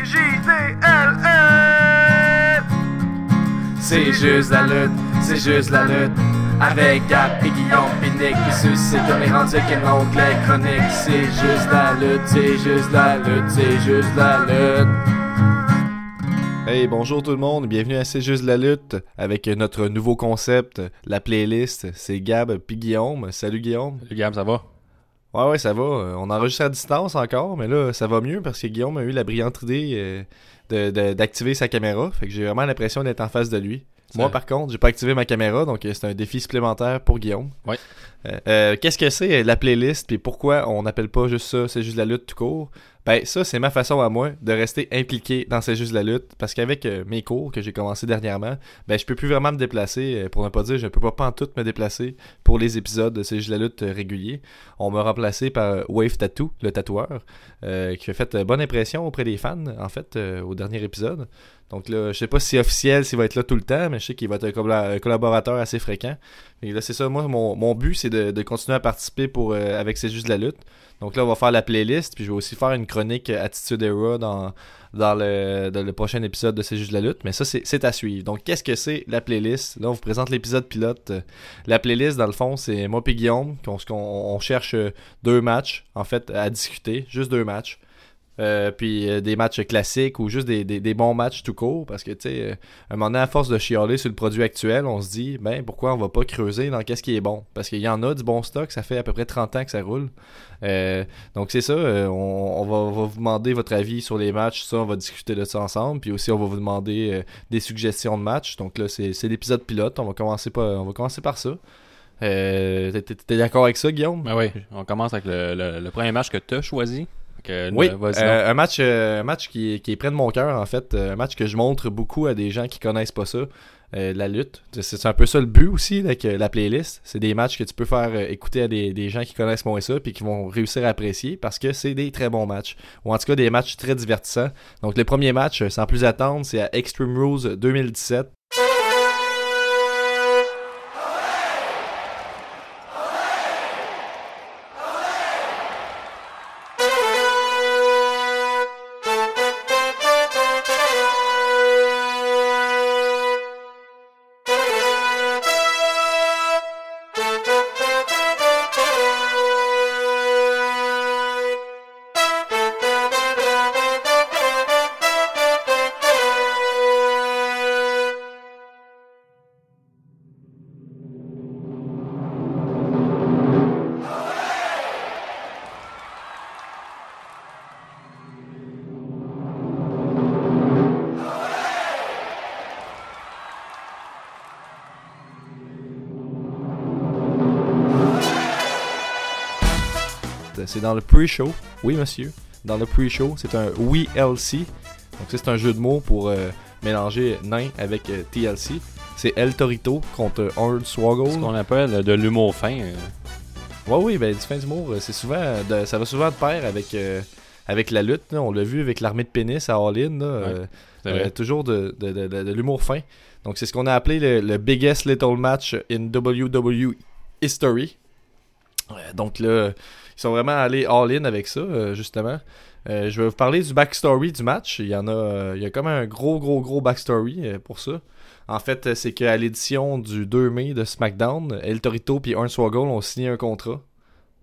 C-J-D-L-L. C'est juste la lutte, c'est juste la lutte. Avec Gap et Guillaume Pinique qui suscite comme les rendus qui n'ont que les chroniques. C'est juste la lutte, c'est juste la lutte, c'est juste la lutte. Hey, bonjour tout le monde, bienvenue à C'est juste la lutte avec notre nouveau concept, la playlist. C'est Gab puis Guillaume. Salut Guillaume. Salut Gab, ça va? Ouais, ouais, ça va. On enregistre à distance encore, mais là, ça va mieux parce que Guillaume a eu la brillante idée euh, d'activer sa caméra. Fait que j'ai vraiment l'impression d'être en face de lui. Moi, par contre, j'ai pas activé ma caméra, donc euh, c'est un défi supplémentaire pour Guillaume. Ouais. Euh, euh, Qu'est-ce que c'est euh, la playlist, puis pourquoi on n'appelle pas juste ça, c'est juste la lutte tout court? Ben ça, c'est ma façon à moi de rester impliqué dans c'est juste la lutte, parce qu'avec euh, mes cours que j'ai commencé dernièrement, ben je peux plus vraiment me déplacer, euh, pour ne pas dire je peux pas en tout me déplacer pour les épisodes de c'est juste la lutte euh, réguliers. On m'a remplacé par Wave Tattoo, le tatoueur, qui a fait bonne impression auprès des fans, en fait, au dernier épisode. Donc là, je sais pas si officiel, s'il va être là tout le temps, mais je sais qu'il va être un, colla- un collaborateur assez fréquent. Et là, c'est ça, moi, mon, mon but, c'est de, de continuer à participer pour avec C'est juste la lutte. Donc là, on va faire la playlist, puis je vais aussi faire une chronique Attitude Era dans, dans, le, prochain épisode de C'est juste la lutte. Mais ça, c'est à suivre. Donc, qu'est-ce que c'est la playlist? Là, on vous présente l'épisode pilote. La playlist, dans le fond, c'est moi et Guillaume, qu'on on cherche deux matchs, en fait, à discuter. Juste deux matchs. Euh, puis euh, des matchs classiques ou juste des, des, bons matchs tout court. Parce que tu sais euh, un moment donné à force de chialer sur le produit actuel on se dit ben pourquoi on va pas creuser dans qu'est-ce qui est bon? Parce qu'il y en a du bon stock ça fait à peu près 30 ans que ça roule. Donc c'est ça on, va, vous demander votre avis sur les matchs ça on va discuter de ça ensemble. Puis aussi on va vous demander des suggestions de matchs. Donc là c'est l'épisode pilote. On va commencer par on va commencer par ça. Euh, t'es d'accord avec ça Guillaume? Ben oui, on commence avec le, le- le premier match que tu as choisi. Que, Oui, euh, euh, un match, euh, un match qui, est- qui est près de mon cœur en fait, euh, un match que je montre beaucoup à des gens qui connaissent pas ça, euh, la lutte. C'est un peu ça le but aussi avec euh, la playlist. C'est des matchs que tu peux faire euh, écouter à des, des gens qui connaissent moins ça puis qui vont réussir à apprécier parce que c'est des très bons matchs ou en tout cas des matchs très divertissants. Donc le premier match, euh, sans plus attendre, c'est à Extreme Rules 2017. C'est dans le pre-show. Oui, monsieur. Dans le pre-show, c'est un WLC. Donc, c'est un jeu de mots pour euh, mélanger nain avec euh, TLC. C'est El Torito contre Arnold Swoggle. Ce qu'on appelle de l'humour fin. euh, Ouais, oui, ben, du fin d'humour, c'est souvent. de- ça va souvent de pair avec, euh, avec la lutte. là. On l'a vu avec l'armée de pénis à All In. là, euh, c'est vrai. euh, toujours de, de, de, de- de l'humour fin. Donc, c'est ce qu'on a appelé le, le biggest little match in WWE history. Euh, donc là, ils sont vraiment allés all-in avec ça, euh, justement. Euh, je vais vous parler du backstory du match. Il y en a, euh, il y a comme un gros, gros, gros backstory pour ça. En fait, c'est qu'à l'édition du 2 mai de SmackDown, El Torito et Hornswoggle ont signé un contrat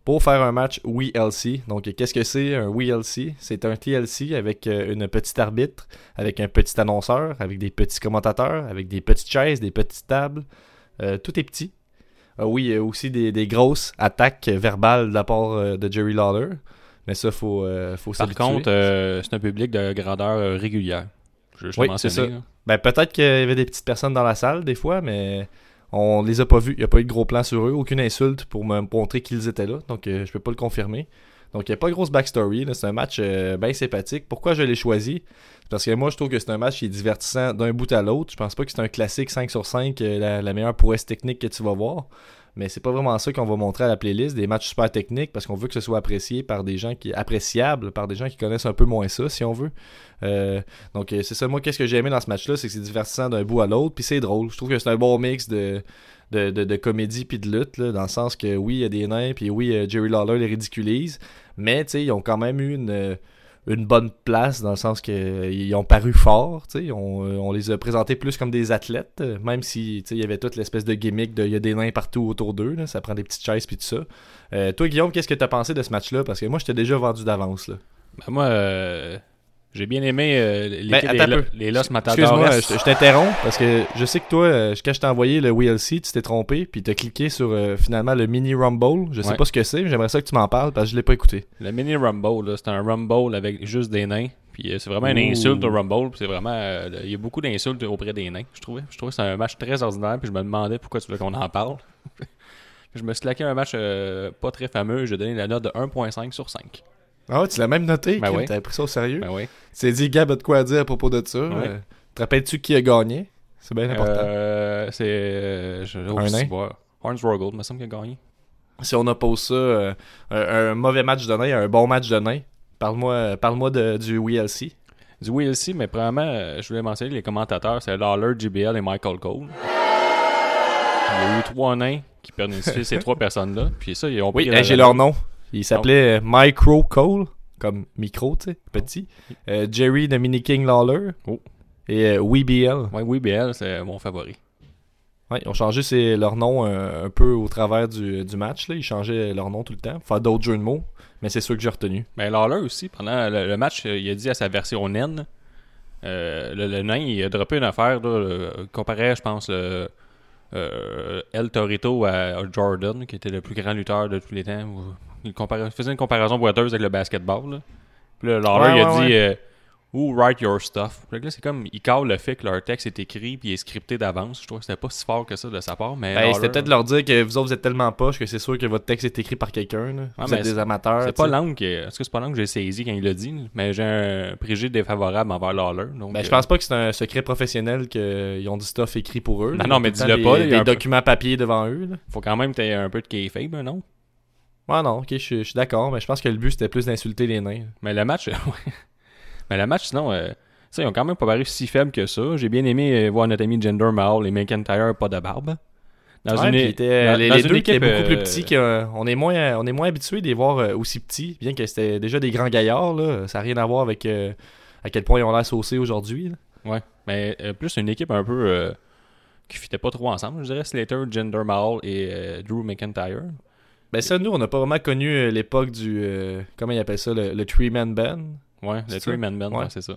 pour faire un match WLC. Donc, qu'est-ce que c'est un WLC C'est un TLC avec une petite arbitre, avec un petit annonceur, avec des petits commentateurs, avec des petites chaises, des petites tables. Tout est petit. Ah oui, il y a aussi des, des grosses attaques verbales de la part euh, de Jerry Lawler. Mais ça, faut, euh, faut Par contre, euh, c'est un public de grandeur euh, régulière. Je, Oui, c'est ça. là. Ben, peut-être qu'il y avait des petites personnes dans la salle, des fois, mais on les a pas vus. Il n'y a pas eu de gros plan sur eux, aucune insulte pour me montrer qu'ils étaient là. Donc, euh, je peux pas le confirmer. Donc, il n'y a pas de grosse backstory. C'est un match euh, bien sympathique. Pourquoi je l'ai choisi? Parce que moi, je trouve que c'est un match qui est divertissant d'un bout à l'autre. Je pense pas que c'est un classique 5 sur 5, euh, la, meilleure prouesse technique que tu vas voir. Mais c'est pas vraiment ça qu'on va montrer à la playlist, des matchs super techniques, parce qu'on veut que ce soit apprécié par des gens qui appréciable par des gens qui connaissent un peu moins ça, si on veut. Euh, donc c'est ça, moi, qu'est-ce que j'ai aimé dans ce match-là, c'est que c'est divertissant d'un bout à l'autre, puis c'est drôle. Je trouve que c'est un bon mix de, de, de, comédie puis de lutte, là, dans le sens que oui, il y a des nains, puis oui, euh, Jerry Lawler les ridiculise, mais tu ils ont quand même eu une, une bonne place dans le sens qu'ils ont paru forts, tu on, euh, on les a présentés plus comme des athlètes, euh, même si tu il y avait toute l'espèce de gimmick de il y a des nains partout autour d'eux, là, ça prend des petites chaises puis tout ça. Euh, toi Guillaume, qu'est-ce que t'as pensé de ce match-là? Parce que moi, j'étais déjà vendu d'avance là. Ben, moi, euh, j'ai bien aimé euh, l'équipe Ben, les Los Matadores. Excuse-moi, je, je t'interromps parce que je sais que toi, euh, quand je t'ai envoyé le WLC, tu t'es trompé puis t'as cliqué sur euh, finalement le mini Rumble. Je sais Ouais. pas ce que c'est, mais j'aimerais ça que tu m'en parles parce que je l'ai pas écouté. Le mini Rumble, c'est un Rumble avec juste des nains. Puis euh, c'est vraiment une insulte au Rumble. puis c'est vraiment. Il y a beaucoup d'insultes auprès des nains, je trouvais. Je trouvais que c'est un match très ordinaire. Puis je me demandais pourquoi tu veux qu'on en parle. je me suis claqué un match pas très fameux. J'ai donné la note de 1.5 sur 5. Ah tu l'as même noté, Ben oui. t'avais pris ça au sérieux. Ben oui. Tu t'es dit, Gab a de quoi à dire à propos de ça. Ouais. Euh, te rappelles-tu qui a gagné? C'est bien important. Euh, c'est. Euh, je, oh, Un nain? Hornswoggle, me semble qu'il a gagné. Si on oppose ça, euh, un, un mauvais match de nain un bon match de nain, parle-moi parle de, du WLC. Du WLC, mais premièrement, je voulais mentionner les commentateurs, c'est Lawler, JBL et Michael Cole. Il y a eu trois nains qui personnifient ces trois personnes-là. Puis ça, ils ont Oui, pris j'ai leur nom. Ils s'appelaient euh, Micro Cole, comme micro, tu sais, petit. Euh, Jerry Dominic King Lawler. Oh. Et euh, WBL. Ouais, WBL, c'est mon favori. Ouais, ils ont changé ses- leur nom euh, un peu au travers du, du match. Là. Ils changeaient leur nom tout le temps. Pour faire d'autres jeux de mots. Mais c'est sûr que j'ai retenu. Mais Lawler aussi, pendant le, le match, il a dit à sa version naine, euh, le, le nain, il a droppé une affaire, là, euh, comparait, je pense, le, euh, El Torito à, à Jordan, qui était le plus grand lutteur de tous les temps. Ou- Il, faisait une comparaison boiteuse avec le basketball. Là. Puis là, Lawler, Ouais, il a ouais, dit ouais. euh, Who write your stuff? Puis là, c'est comme, il cale le fait que leur texte est écrit puis il est scripté d'avance. Je trouve que c'était pas si fort que ça de sa part. Mais Ben, Lawler, c'était peut-être leur dire que vous autres vous êtes tellement poches que c'est sûr que votre texte est écrit par quelqu'un. là. Ouais, vous êtes des amateurs. C'est tu pas sais. l'angle que. Est-ce que c'est pas l'angle que j'ai saisi quand il l'a dit? Mais j'ai un préjugé défavorable envers Lawler. Donc, Ben, je euh, pense pas que c'est un secret professionnel qu'ils ont du stuff écrit pour eux. Là. non, mais dis-le pas, Des, il y a des peu- documents papier devant eux. Là. faut quand même que t'aies un peu de kayfabe, non? Ouais, non, ok, je suis- d'accord. Mais je pense que le but c'était plus d'insulter les nains. Mais le match, ouais. Mais le match, sinon, euh, ça, ils ont quand même pas paru si faibles que ça. J'ai bien aimé euh, voir notre ami Gender Mahal et McIntyre pas de barbe. Dans Ouais, une, dans- les dans les une deux équipe, étaient beaucoup euh, plus petits. que- on est moins, on est moins habitué de les voir euh, aussi petits, bien que c'était déjà des grands gaillards. Là. Ça n'a rien à voir avec euh, à quel point ils ont l'air saucés aujourd'hui. Ouais, mais euh, plus une équipe un peu euh, qui fitait pas trop ensemble, je dirais Slater, Gender Mahal et euh, Drew McIntyre. Ben ça, nous, on n'a pas vraiment connu euh, l'époque du... euh, comment ils appellent ça? Le, le Three-Man Band? Ouais, le ça? Three-Man Band, Ouais. ouais, c'est ça.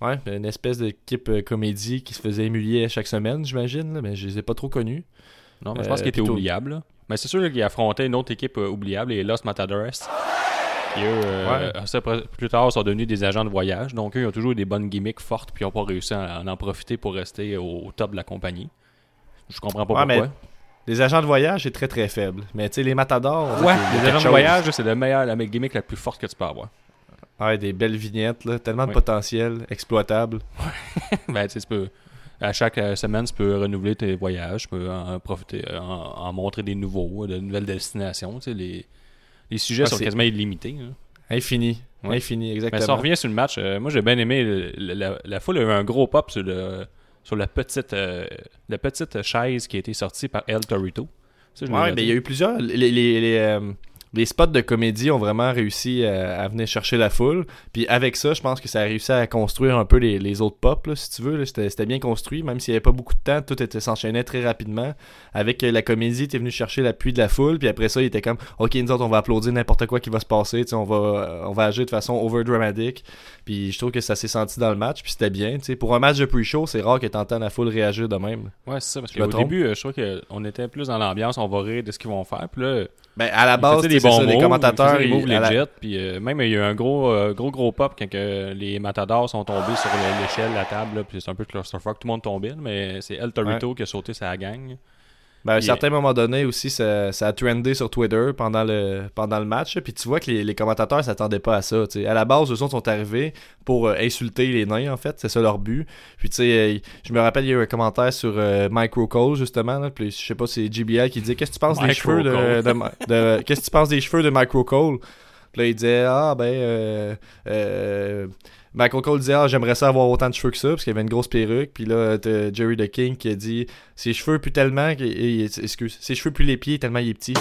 Ouais, une espèce d'équipe euh, comédie qui se faisait émuler chaque semaine, j'imagine. Mais je les ai pas trop connus. Non, mais je pense Euh, qu'il était plutôt- oubliable. là. Mais c'est sûr qu'il affrontait une autre équipe oubliable, les Los Matadores. Qui, eux, euh, ça, après- plus tard, sont devenus des agents de voyage. Donc, eux, ils ont toujours eu des bonnes gimmicks fortes, puis ils n'ont pas réussi à, en profiter pour rester au, top de la compagnie. Je comprends pas Ouais, mais pourquoi. Les agents de voyage, c'est très très faible. Mais tu sais, les matadors... Ouais, les agents de voyage, c'est le meilleur, la gimmick la plus forte que tu peux avoir. Ouais, des belles vignettes, là, tellement de potentiel, exploitable. ben, tu sais, tu peux. À chaque euh, semaine, tu peux renouveler tes voyages, tu peux en profiter, euh, en, en montrer des nouveaux, de nouvelles destinations. Tu sais, les, les sujets Ah, sont quasiment illimités. hein. Infini. Ouais. Infini, Mais exactement. ça revient sur le match. euh, moi, j'ai bien aimé. le- la, la foule a eu un gros pop sur, le, sur la, petite, euh, la petite chaise qui a été sortie par El Torito. Ça, Ouais, mais il y a eu plusieurs. Les, les, les, euh, les spots de comédie ont vraiment réussi à, à venir chercher la foule. Puis avec ça, je pense que ça a réussi à construire un peu les, les autres pop, là, si tu veux. C'était bien construit, même s'il n'y avait pas beaucoup de temps, tout était s'enchaînait très rapidement. Avec euh, la comédie, t'es venu chercher l'appui de la foule, puis après ça, il était comme, ok, nous autres, on va applaudir n'importe quoi qui va se passer, on va, euh, on va agir de façon over dramatique. Puis je trouve que ça s'est senti dans le match, puis c'était bien. Pour un match de pre-show, c'est rare que t'entends la foule réagir de même. Ouais, c'est ça. Parce qu'au début, euh, je crois qu'on était plus dans l'ambiance, on va rire de ce qu'ils vont faire. Puis là, Ben, à la base, tu des c'est bons ça, les moves, commentateurs, ils ils- à la- legit. Puis euh, même, il y a eu un gros, euh, gros, gros pop quand que les matadors sont tombés sur le- l'échelle, la table. Puis c'est un peu claustrophobe, tout le monde tombait. Mais c'est El Torito qui a sauté sa gang. Ben, à un certain moment donné aussi, ça, ça a trendé sur Twitter pendant le, pendant le match. Puis tu vois que les, les commentateurs s'attendaient pas à ça. À la base, eux autres sont arrivés pour euh, insulter les nains, en fait. C'est ça leur but. Puis tu sais, euh, je me rappelle, il y a eu un commentaire sur euh, Micro Cole, justement. Là, puis je sais pas, c'est GBL qui disait Qu'est-ce que tu penses des cheveux de, de- de- Qu'est-ce que tu penses des cheveux de Micro Cole Puis là, il disait Ah, ben. Michael Cole disait Ah, j'aimerais ça avoir autant de cheveux que ça, parce qu'il avait une grosse perruque. Puis là, t'as Jerry the King qui a dit Ses cheveux plus tellement. et- Excuse, ses cheveux plus les pieds tellement il est petit.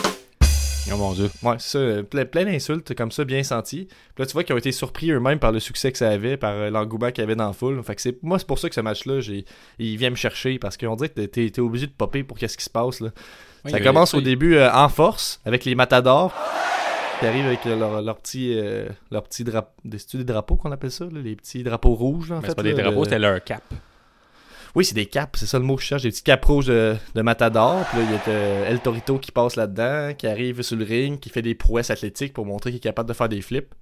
Oh mon dieu. Ouais, c'est ça. euh, Plein, plein d'insultes comme ça, bien senties. Puis là, tu vois qu'ils ont été surpris eux-mêmes par le succès que ça avait, par euh, l'engouement qu'il y avait dans la foule. Fait que c'est, moi, c'est pour ça que ce match-là, j'ai, il vient me chercher parce qu'on dirait que t'es, t'es obligé de popper pour qu'est-ce qui se passe. Là. Oui, ça commence au début euh, en force avec les matadors qui arrivent avec leur, leur petit, euh, leur petit drapeau. Des, drapeaux qu'on appelle ça, là? les petits drapeaux rouges. Là, en Mais c'est pas des là, drapeaux, de- c'était leur cap. oui, c'est des caps, c'est ça le mot que je cherche, des petits caps rouges de, de Matador. Puis là, il y a euh, El Torito qui passe là-dedans, qui arrive sur le ring, qui fait des prouesses athlétiques pour montrer qu'il est capable de faire des flips.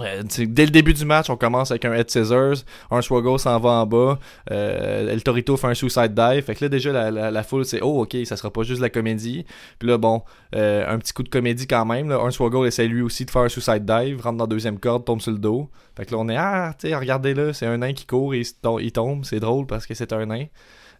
Euh, dès le début du match, on commence avec un head scissors, un swaggle s'en va en bas, euh, El Torito fait un suicide dive. Fait que là, déjà, la, la, foule, c'est oh, ok, ça sera pas juste la comédie. Puis là, bon, euh, un petit coup de comédie quand même. Là. Un swaggle essaie lui aussi de faire un suicide dive, rentre dans la deuxième corde, tombe sur le dos. Fait que là, on est ah, tu regardez là, c'est un nain qui court et il tombe. C'est drôle parce que c'est un nain.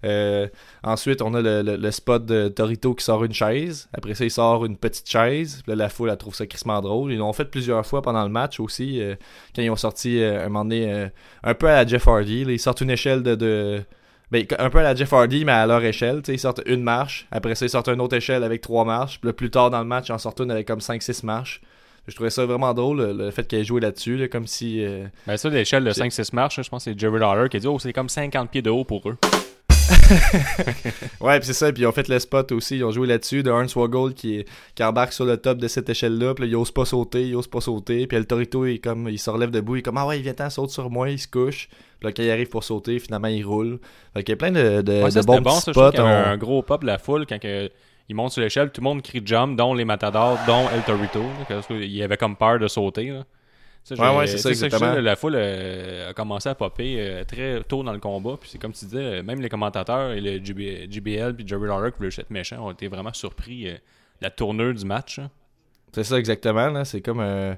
Euh, ensuite, on a le, le- le spot de Torito qui sort une chaise. Après ça, il sort une petite chaise. Puis là, la foule, elle trouve ça crissement drôle. Ils l'ont fait plusieurs fois pendant le match aussi. euh, quand ils ont sorti euh, un moment donné, un peu à la Jeff Hardy. là, ils sortent une échelle de. de- ben, un peu à la Jeff Hardy, mais à leur échelle. Ils sortent une marche. Après ça, ils sortent une autre échelle avec trois marches. Puis là, plus tard dans le match, ils en sortent une avec comme 5-6 marches. Je trouvais ça vraiment drôle, le, le fait qu'elle ait joué là-dessus. là, comme si. euh, Ben ça, l'échelle de C'est- 5-6 marches, je pense que c'est Jerry Lawler qui a dit Oh, c'est comme 50 pieds de haut pour eux. Ouais, puis c'est ça, puis ils ont fait le spot aussi, ils ont joué là-dessus de Hornswoggle qui, qui embarque sur le top de cette échelle-là, puis là, il ose pas sauter, il ose pas sauter, puis El Torito, il, comme, il se relève debout, il est comme Ah ouais, il vient ten saute sur moi, il se couche, puis là, quand il arrive pour sauter, finalement, il roule. Fait qu'il y a plein de, de, Ouais, ça, de c'était bons bon, spots. on- un gros pop de la foule quand que, il monte sur l'échelle, tout le monde crie jump, dont les matadors, dont El Torito. là, parce qu'il avait comme peur de sauter. Là. Ça, Ouais, j'ai- ouais, c'est ça, exactement. la foule euh, a commencé à popper euh, très tôt dans le combat. Puis c'est comme tu disais, même les commentateurs et le GB JBL puis Jerry Lawler qui voulaient être méchants ont été vraiment surpris euh, de la tournure du match. hein. C'est ça, exactement, là, c'est comme. euh,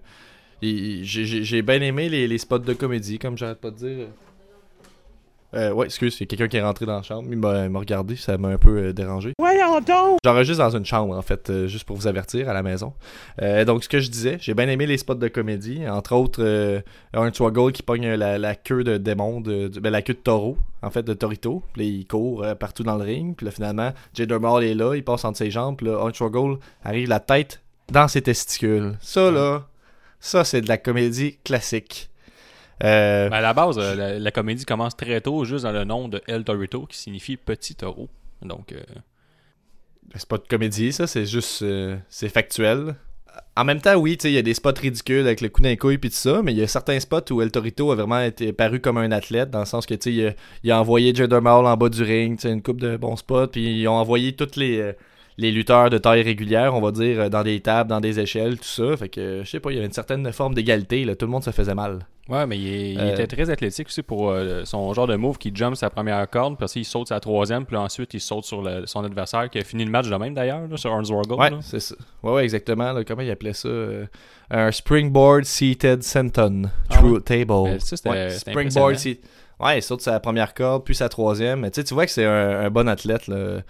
j'ai bien aimé les, les spots de comédie, comme j'arrête pas de dire. Euh, ouais, excuse, c'est quelqu'un qui est rentré dans la chambre. Il m'a regardé, ça m'a un peu euh, dérangé. Voyons donc! J'enregistre dans une chambre, en fait, euh, juste pour vous avertir à la maison. Euh, donc, ce que je disais, j'ai bien aimé les spots de comédie. Entre autres, euh, un Swaggle qui pogne la, la queue de démon, de, de- ben, la queue de taureau, en fait, de Torito. Puis là, il court partout dans le ring. Puis là, finalement, Jay Dermal est là, il passe entre ses jambes. Puis là, Hornswoggle arrive la tête dans ses testicules. Ça, là, ça, c'est de la comédie classique. Euh, Ben, à la base, euh, la, la comédie commence très tôt, juste dans le nom de El Torito, qui signifie petit taureau. Donc, euh, C'est pas de comédie, ça, c'est juste. euh, c'est factuel. En même temps, oui, tu sais, il y a des spots ridicules avec le coup d'un couille puis tout ça, mais il y a certains spots où El Torito a vraiment été paru comme un athlète, dans le sens que, tu sais, il, a- il a envoyé Jinder Mahal en bas du ring, une coupe de bons spots, puis ils ont envoyé tous les, les lutteurs de taille régulière, on va dire, dans des tables, dans des échelles, tout ça. Fait que, je sais pas, il y avait une certaine forme d'égalité, là, tout le monde se faisait mal. Ouais, mais il, Euh, était très athlétique aussi pour euh, son genre de move qui jump sa première corde, puis il saute sa troisième, puis ensuite il saute sur le- son adversaire qui a fini le match de même d'ailleurs, sur Hornswoggle. Ouais, c'est ça. Ouais, ouais, exactement. là, comment il appelait ça euh, Un springboard seated senton. Ah True ouais. table. Ça, Ouais, c'était springboard impressionnant. seat. Ouais, il saute sa première corde, puis sa troisième. Mais tu vois que c'est un, un bon athlète, là.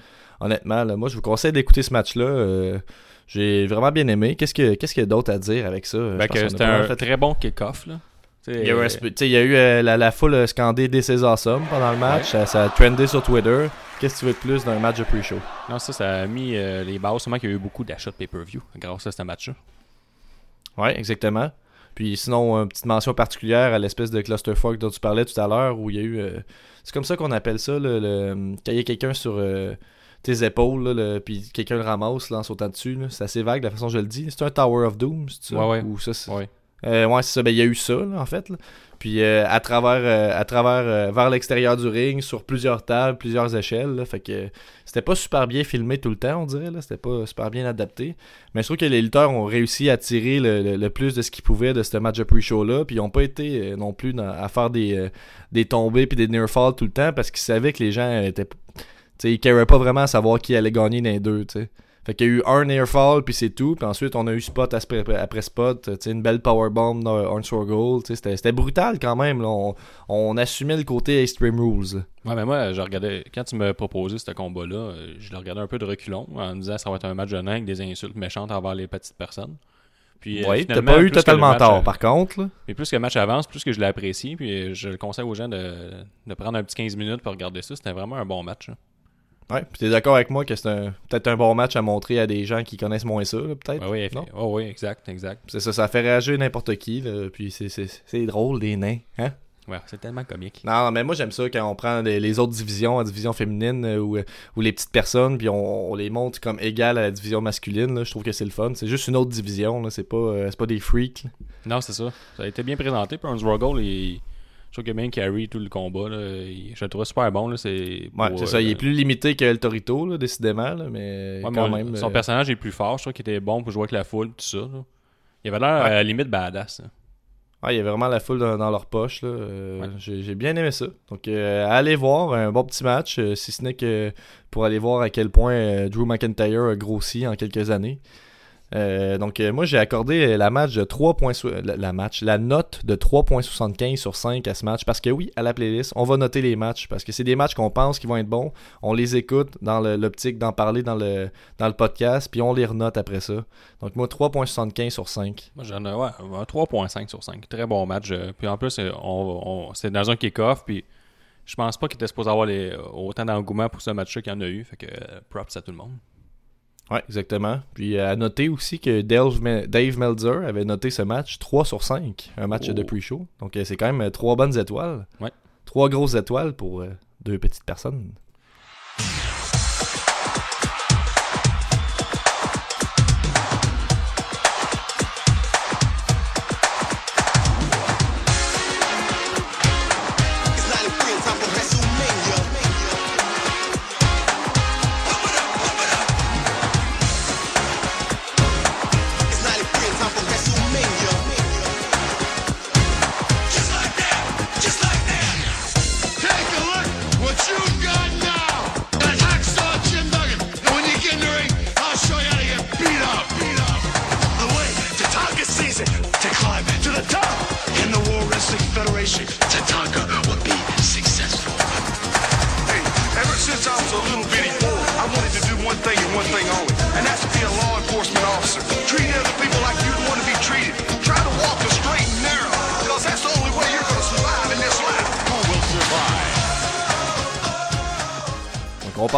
honnêtement. là. Moi, je vous conseille d'écouter ce match-là. J'ai vraiment bien aimé. Qu'est-ce que- qu'est-ce qu'il y a d'autre à dire avec ça Ben, que c'était un très bon kick-off. là. Il y a eu, euh, sp- tu sais, il y a eu euh, la, la foule a scandé This is awesome pendant le match. Ça, ça a trendé sur Twitter. Qu'est-ce que tu veux de plus d'un match de pre-show? Non, ça, ça a mis euh, les bases. Sûrement qu'il y a eu beaucoup d'achats de pay-per-view grâce à ce match-là. Ouais, exactement. Puis sinon, une petite mention particulière à l'espèce de clusterfuck dont tu parlais tout à l'heure, où il y a eu... euh, c'est comme ça qu'on appelle ça, le, le- quand il y a quelqu'un sur tes épaules, là, le- puis quelqu'un le ramasse là, en sautant dessus. C'est assez vague la façon dont je le dis. C'est un Tower of Doom, c'est ça? Ouais, ouais. Ou ça, c'est- Ouais. Euh, ouais, c'est ça. Ben, il y a eu ça, en fait. Puis euh, à travers, euh, à travers vers l'extérieur du ring, sur plusieurs tables, plusieurs échelles. fait que c'était pas super bien filmé tout le temps, on dirait. C'était pas super bien adapté. Mais je trouve que les lutteurs ont réussi à tirer le, le- plus de ce qu'ils pouvaient de ce match de pre-show-là. Puis ils ont pas été non plus à faire des, des tombées puis des near falls tout le temps parce qu'ils savaient que les gens étaient. Ils caraient pas vraiment à savoir qui allait gagner dans les deux. Fait qu'il y a eu un near fall, puis c'est tout. Puis ensuite, on a eu spot après, spot. Tu sais, une belle powerbomb dans Hornswoggle. Tu sais, c'était, c'était brutal quand même. Là. On, on assumait le côté Extreme Rules. Ouais, mais moi, je regardais, quand tu me proposé ce combat-là, je le regardais un peu de reculon en me disant que ça va être un match de nain avec des insultes méchantes envers les petites personnes. Puis, euh, oui, t'as pas eu totalement match, tort, euh, par contre. là. Mais plus que le match avance, plus que je l'apprécie. Puis je le conseille aux gens de, de prendre un petit 15 minutes pour regarder ça. C'était vraiment un bon match. hein. Ouais, puis t'es d'accord avec moi que c'est un- peut-être un bon match à montrer à des gens qui connaissent moins ça, là, peut-être? Ouais, oui, Non? oh, oui, exact, exact. C'est ça, ça fait réagir n'importe qui, là, puis c'est- c'est c'est drôle, des nains, hein? Ouais, c'est tellement comique. Non, mais moi j'aime ça quand on prend les, les autres divisions, la division féminine euh, ou, ou les petites personnes, puis on, on les montre comme égales à la division masculine. là. Je trouve que c'est le fun. C'est juste une autre division, là. c'est pas, euh, c'est pas des freaks. là. Non, c'est ça. Ça a été bien présenté. Puis Struggle, il... je trouve qu'il a bien carry tout le combat. Là. Je le trouve super bon. Là. C'est Ouais, c'est ça. euh, Il est plus limité que El Torito, là, décidément, là, mais ouais, quand mais même. Son euh, personnage est plus fort. Je trouve qu'il était bon pour jouer avec la foule, tout ça. là. Il avait l'air Ouais. à la limite badass. ouais, il y a vraiment la foule dans, dans leur poche. là. Euh, Ouais. J'ai j'ai bien aimé ça. Donc, euh, allez voir un bon petit match, euh, si ce n'est que pour aller voir à quel point euh, Drew McIntyre a grossi en quelques années. Euh, donc euh, moi j'ai accordé la match de 3 points la, match la note de 3.75 sur 5 à ce match parce que oui à la playlist on va noter les matchs parce que c'est des matchs qu'on pense qui vont être bons on les écoute dans l'optique d'en parler dans le dans le podcast puis on les renote après ça donc moi 3.75 sur 5 Moi, j'en ai ouais, un 3.5 sur 5. Très bon match. euh, Puis en plus, euh, on, on- c'est dans un kick-off. Puis je pense pas qu'il était supposé avoir les, autant d'engouement pour ce match-là qu'il y en a eu. Fait que euh, props à tout le monde. Ouais exactement puis euh, à noter aussi que Dave, Dave Meltzer avait noté ce match 3 sur 5 un match Oh. de pre-show donc euh, c'est quand même euh, trois bonnes étoiles Ouais. trois grosses étoiles pour deux petites personnes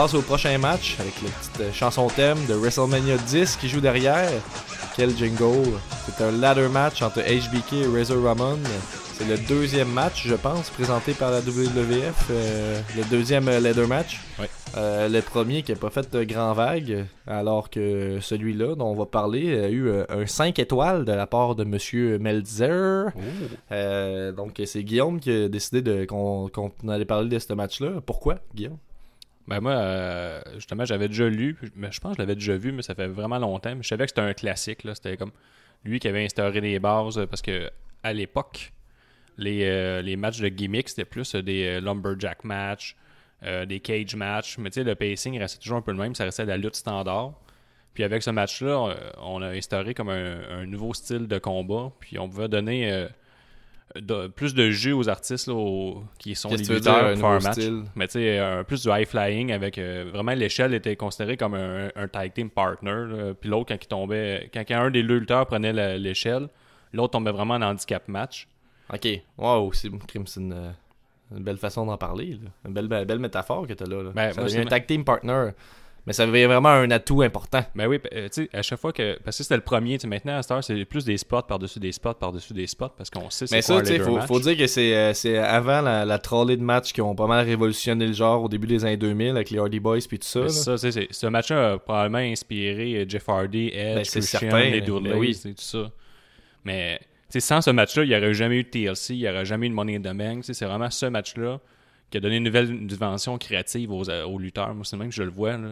passe au prochain match avec la petite euh, chanson thème de WrestleMania 10 qui joue derrière. Quel jingle! C'est un ladder match entre HBK et Razor Ramon. C'est le deuxième match, je pense, présenté par la WWF. euh, le deuxième euh, ladder match. Ouais. Euh, le premier qui n'a pas fait de grand vague, alors que celui-là dont on va parler a eu un 5 étoiles de la part de Monsieur Meltzer. Euh, donc c'est Guillaume qui a décidé qu'on allait parler de ce match-là. Pourquoi, Guillaume? Ben moi, euh, justement, j'avais déjà lu, mais je pense que je l'avais déjà vu, mais ça fait vraiment longtemps. Mais je savais que c'était un classique. là. C'était comme lui qui avait instauré les bases, parce que à l'époque, les, euh, matchs de gimmick, c'était plus euh, des lumberjack match, euh, des cage match. Mais tu sais, le pacing restait toujours un peu le même, ça restait la lutte standard. Puis avec ce match-là, on a instauré comme un, un nouveau style de combat, puis on pouvait donner de- plus de jus aux artistes là, aux- qui sont les tu lutteurs pour faire un nouveau match. style? Mais tu sais, un plus du high flying avec euh, vraiment l'échelle était considérée comme un, un tag team partner. là. Puis l'autre, quand il tombait, quand un des lutteurs prenait l'échelle, l'autre tombait vraiment en handicap match. Ok. Wow, c'est crime, c'est une, euh, une belle façon d'en parler. là. Une belle, métaphore que t'as là. là. Ben, un tag team partner. Mais ça devient vraiment un atout important. Ben oui, euh, tu sais, à chaque fois que. Parce que c'était le premier, tu maintenant à cette heure, c'est plus des spots par-dessus des spots par-dessus des spots parce qu'on sait c'est Mais quoi ça, un tu sais, ladder faut, match. faut dire que c'est euh, c'est avant la, la trolley de matchs qui ont pas mal révolutionné le genre au début des années 2000 avec les Hardy Boys puis tout ça. C'est sais, c'est- ce match-là a probablement inspiré euh, Jeff Hardy, Edge, Ben, Christian, certain, les mais Dudley, oui. tout ça. Mais tu sais, sans ce match-là, il n'y aurait jamais eu de TLC, il n'y aurait jamais eu de Money in the Bank. C'est vraiment ce match-là qui a donné une nouvelle dimension créative aux, euh, aux lutteurs. Moi, c'est le même que je le vois. Là,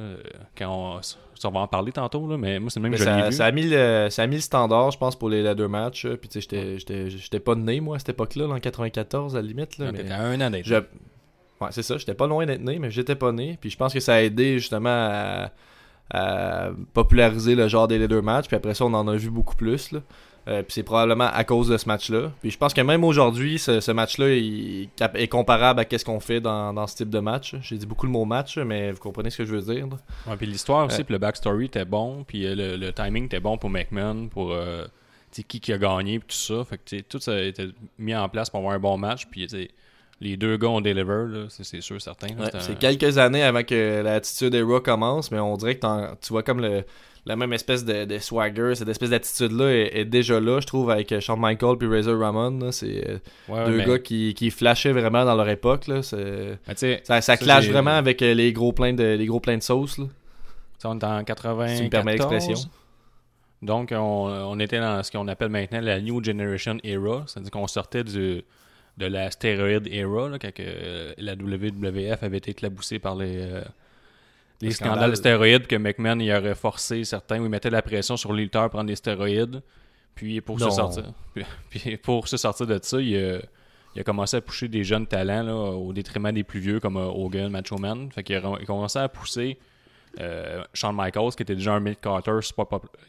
quand on, va en parler tantôt, là, mais moi, c'est même que je l'ai ça, vu. ça a mis le, ça a mis le standard, je pense, pour les ladder matchs. euh, Puis tu sais, j'étais- pas né, moi, à cette époque-là, là, en 94, à la limite. Là, Ah, mais- un an d'être Je... Ouais, c'est ça. J'étais pas loin d'être né, mais j'étais pas né. Puis je pense que ça a aidé justement à, à populariser le genre des leader match. Puis après ça, on en a vu beaucoup plus. Là. Euh, puis c'est probablement à cause de ce match-là. Puis je pense que même aujourd'hui, ce, ce match-là est comparable à ce qu'on fait dans, dans ce type de match. J'ai dit beaucoup le mot match, mais vous comprenez ce que je veux dire. Ouais, puis l'histoire aussi, Euh. puis le backstory était bon, puis euh, le, le timing était bon pour McMahon, pour euh, qui qui a gagné, puis tout ça. Fait que tout ça a été mis en place pour avoir un bon match, puis les deux gars ont deliver, c'est sûr, certain. Ouais, C'est quelques années avant que l'attitude Era commence, mais on dirait que tu vois comme le, la même espèce de, de swagger, cette espèce d'attitude-là est, est déjà là, je trouve, avec Shawn Michaels puis Razor Ramon. C'est euh, Ouais, deux mais- gars qui, qui flashaient vraiment dans leur époque. Là. Sais, Ça, ça clash vraiment avec euh, les gros pleins de, les gros pleins de sauce. Là. On est en 94. Si tu me permets l'expression. Donc, on, on était dans ce qu'on appelle maintenant la New Generation Era. C'est-à-dire qu'on sortait du, de la stéroïde era, là, quand que, la WWF avait été éclaboussée par les, euh, les Le scandales scandale. de stéroïdes, que McMahon il aurait forcé certains, où il mettait la pression sur les lutteurs à prendre des stéroïdes. Puis pour se sortir. Puis, puis pour se sortir de ça, il a, il a commencé à pousser des jeunes talents là, au détriment des plus vieux comme euh, Hogan, Macho Man. Fait qu'il a, il a commencé à pousser euh, Shawn Michaels, qui était déjà un mid-carter,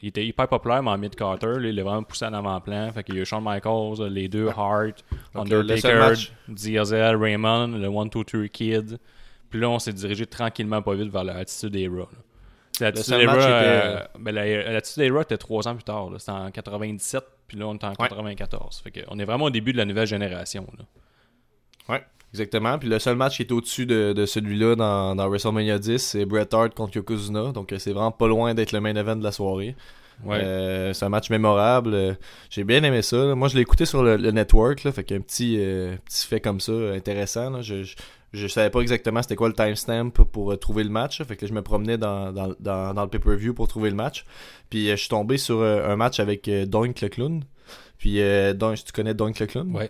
il était hyper populaire, mais en mid-carter, il l'a vraiment poussé en avant-plan. Fait qu'il y a eu Shawn Michaels, euh, les deux Hart, euh, Undertaker, Diesel, Raymond, le 1-2-3 Kid. Puis là, on s'est dirigé tranquillement pas vite vers l'attitude Era. L'attitude Era, euh, était- ben, la- l'attitude Era était trois ans plus tard. C'était en 97, puis là, on est en 94. Fait est vraiment au début de la nouvelle génération. là. Ouais, exactement. Puis le seul match qui est au-dessus de, de celui-là dans, dans WrestleMania 10, c'est Bret Hart contre Yokozuna. Donc euh, c'est vraiment pas loin d'être le main event de la soirée. Ouais. Euh, c'est un match mémorable. Euh, J'ai bien aimé ça. là. Moi, je l'ai écouté sur le, le network. Là, fait qu'un petit, euh, petit fait comme ça, intéressant. là. Je, je, je savais pas exactement c'était quoi le timestamp pour trouver le match. Fait que je me promenais dans, dans, dans, dans le pay-per-view pour trouver le match. Puis je suis tombé sur un match avec Doink le clown. Puis euh, Doink, tu connais Doink le clown? Ouais.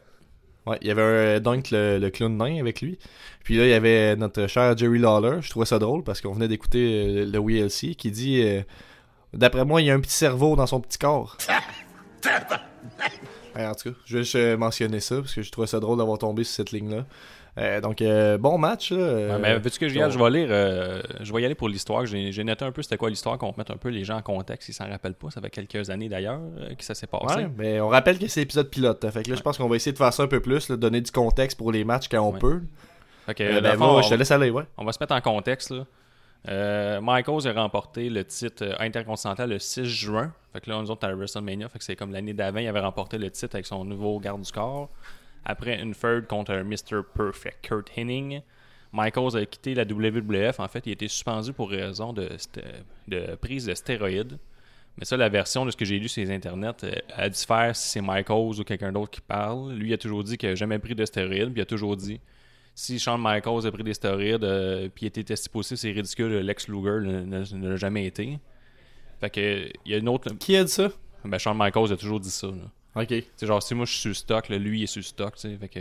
Ouais, il y avait un Doink le, clown nain avec lui. Puis là, il y avait notre cher Jerry Lawler. Je trouvais ça drôle parce qu'on venait d'écouter euh, le WLC qui dit euh, D'après moi, il y a un petit cerveau dans son petit corps. En tout cas, je vais juste euh, mentionner ça parce que je trouvais ça drôle d'avoir tombé sur cette ligne-là. Euh, donc, euh, bon match. Euh, Ouais, mais veux-tu que je aille? Je vais lire. euh, je vais y aller pour l'histoire. J'ai noté un peu c'était quoi l'histoire, qu'on mette un peu les gens en contexte, s'ils s'en rappellent pas. Ça fait quelques années d'ailleurs que ça s'est passé. Ouais, mais on rappelle que c'est épisode pilote. hein. Fait que là, je pense qu'on va essayer de faire ça un peu plus, là, donner du contexte pour les matchs quand on peut. Fait que, dans ben, fond, va, je te laisse aller, ouais. On va se mettre en contexte. Là. Euh, Michaels a remporté le titre intercontinental le 6 juin. Fait que là, nous autres, à WrestleMania, fait que c'est comme l'année d'avant, il avait remporté le titre avec son nouveau garde du corps. Après une third contre un Mr. Perfect, Kurt Hennig. Michaels a quitté la WWF. En fait, il a été suspendu pour raison de, prise de stéroïdes. Mais ça, la version de ce que j'ai lu sur les internets, euh, elle diffère si c'est Michaels ou quelqu'un d'autre qui parle. Lui, il a toujours dit qu'il n'a jamais pris de stéroïdes, puis il a toujours dit si Shawn Michaels a pris des stéroïdes euh, puis a été testé positif, c'est ridicule. Lex Luger ne l'a jamais été. Fait que il y a une autre. Qui a dit ça? Ben, Shawn Michaels a toujours dit ça. là. Ok. C'est genre si moi je suis sur stock, lui il est sur stock, tu sais. Que.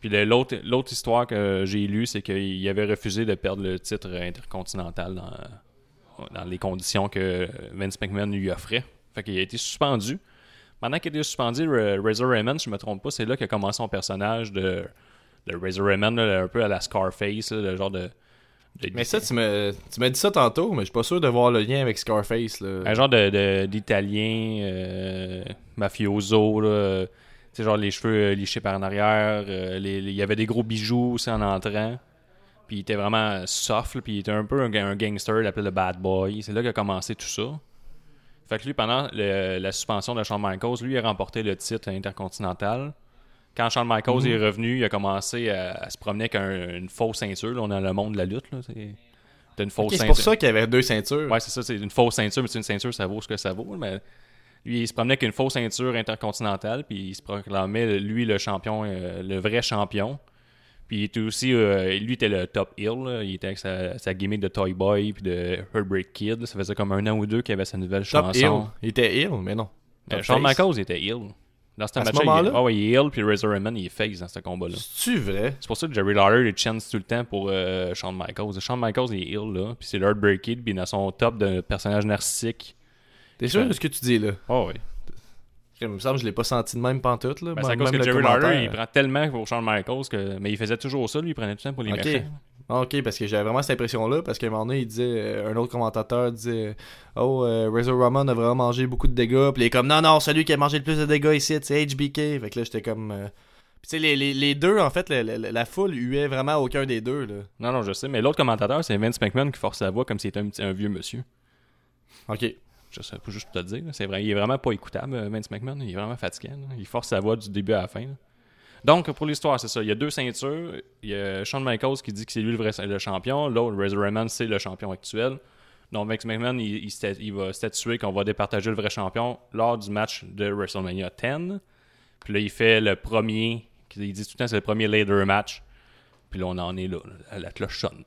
Puis l'autre histoire que j'ai lue, c'est qu'il avait refusé de perdre le titre intercontinental dans, dans les conditions que Vince McMahon lui offrait. Fait qu'il a été suspendu. Pendant qu'il était suspendu, Ra- Razor Raymond, si je me trompe pas, c'est là qu'a commencé son personnage de, de Razor Raymond, là, un peu à la Scarface, le genre de. De- Mais ça, tu m'as tu dit ça tantôt, mais je suis pas sûr de voir le lien avec Scarface. Là. Un genre de, de- d'italien euh, mafioso, là. Tu sais, genre les cheveux euh, lichés par en arrière. euh, les- les- il y avait des gros bijoux aussi en entrant. Puis il était vraiment soft, là, puis il était un peu un, ga- un gangster, il l'appelait le bad boy. C'est là qu'a commencé tout ça. Fait que lui, pendant le- la suspension de Shawn Michaels, lui, il a remporté le titre intercontinental. Quand Shawn Michaels est revenu, il a commencé à, à se promener avec un- une fausse ceinture. Là, on est dans le monde de la lutte. Là, c'est une fausse Ok, c'est ceinture. pour ça qu'il y avait deux ceintures. Ouais, c'est ça, c'est une fausse ceinture, mais c'est une ceinture, ça vaut ce que ça vaut. Mais lui, il se promenait avec une fausse ceinture intercontinentale, puis il se proclamait, lui, le champion, euh, le vrai champion. Puis il était aussi, euh, lui, était le top heel, là. il était avec sa, sa gimmick de Toy Boy, puis de Heartbreak Kid. Ça faisait comme un an ou deux qu'il avait sa nouvelle Top chanson. Il était Hill, mais non. Top Shawn. Michaels était heel. Dans ce match-là, il, est- ah ouais, il est heel, puis Razor Ramon, il est face dans ce combat-là. C'est-tu vrai? C'est pour ça que Jerry Lawler il chance tout le temps pour euh, Shawn Michaels. Shawn Michaels il est heel là, puis c'est Heartbreak Kid, puis dans son top de personnage narcissique. T'es sûr de ce que tu dis là? Oh oui. Il me semble que je l'ai pas senti de même pantoute. Là. Ben, c'est à cause que Jerry. Lawler, il prend tellement pour Shawn Michaels que. Mais il faisait toujours ça, lui, il prenait tout le temps pour les Ok. méchants. Ah, ok, parce que j'avais vraiment cette impression-là, parce qu'à un moment donné, il disait, euh, un autre commentateur disait, oh, euh, Razor Ramon a vraiment mangé beaucoup de dégâts, puis il est comme, non, non, celui qui a mangé le plus de dégâts ici, c'est HBK. Fait que là, j'étais comme. euh, Puis tu sais, les, les, les deux, en fait, la, la- la foule huait vraiment aucun des deux, là. Non, non, je sais, mais l'autre commentateur, c'est Vince McMahon qui force sa voix comme s'il était un, un vieux monsieur. Ok. Je sais pas juste te le dire. C'est vrai, il est vraiment pas écoutable, euh, Vince McMahon. Il est vraiment fatigant. là. Il force sa voix du début à la fin. là. Donc, pour l'histoire, c'est ça. Il y a deux ceintures. Il y a Shawn Michaels qui dit que c'est lui le vrai le champion. L'autre, Razor Ramon, c'est le champion actuel. Donc, Vince McMahon, il, va statuer qu'on va départager le vrai champion lors du match de WrestleMania 10. Puis là, il fait le premier. Il dit tout le temps c'est le premier ladder match. Puis là, on en est là. là, la cloche sonne.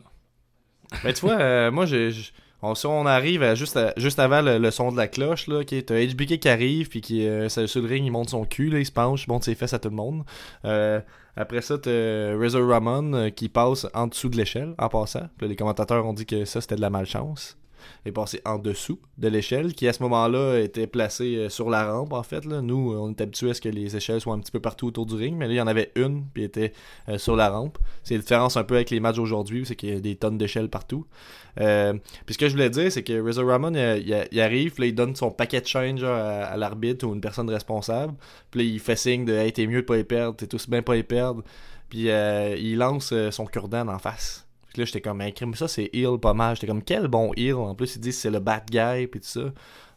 Mais tu vois, euh, moi, j'ai- j'ai- on, si on arrive juste, juste avant le, son de la cloche, là, qui est HBK qui arrive, puis qui, euh, sur le ring, il monte son cul, là, il se penche, il monte ses fesses à tout le monde. Euh, après ça, t'as Razor Ramon euh, qui passe en dessous de l'échelle, en passant. Les commentateurs ont dit que ça, c'était de la malchance. Est passé en dessous de l'échelle, qui à ce moment-là était placé euh, sur la rampe, en fait. Là. Nous, euh, on est habitués à ce que les échelles soient un petit peu partout autour du ring, mais là, il y en avait une, puis était euh, sur la rampe. C'est la différence un peu avec les matchs d'aujourd'hui, c'est qu'il y a des tonnes d'échelles partout. Puis ce que je voulais dire, c'est que Razor Ramon, il, arrive, puis il donne son paquet de change à, l'arbitre ou une personne responsable. Puis là, il fait signe de Hey, t'es mieux de pas y perdre, t'es tous bien pas y perdre. Puis il lance son cure-dent en face. Puis là, j'étais comme, crime, ça c'est heal pas mal. J'étais comme, quel bon heal. En plus, ils disent que c'est le bad guy, puis tout ça.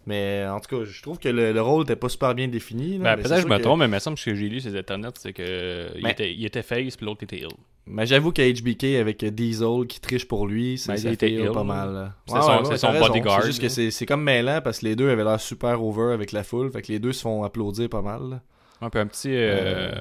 Mais en tout cas, je trouve que le, le rôle était pas super bien défini. là, Ben, mais peut-être que je me trompe, mais il me semble que ce que j'ai lu sur Internet, c'est que il, Mais- était, il était face, puis l'autre était heel. Mais j'avoue que HBK avec Diesel qui triche pour lui, c'est Ben, ça il était fait heel, pas mal. C'est son- bodyguard, C'est juste que c'est comme mêlant parce que les deux avaient l'air super over avec la foule. Fait que les deux se font applaudir pas mal. Un peu un petit, euh,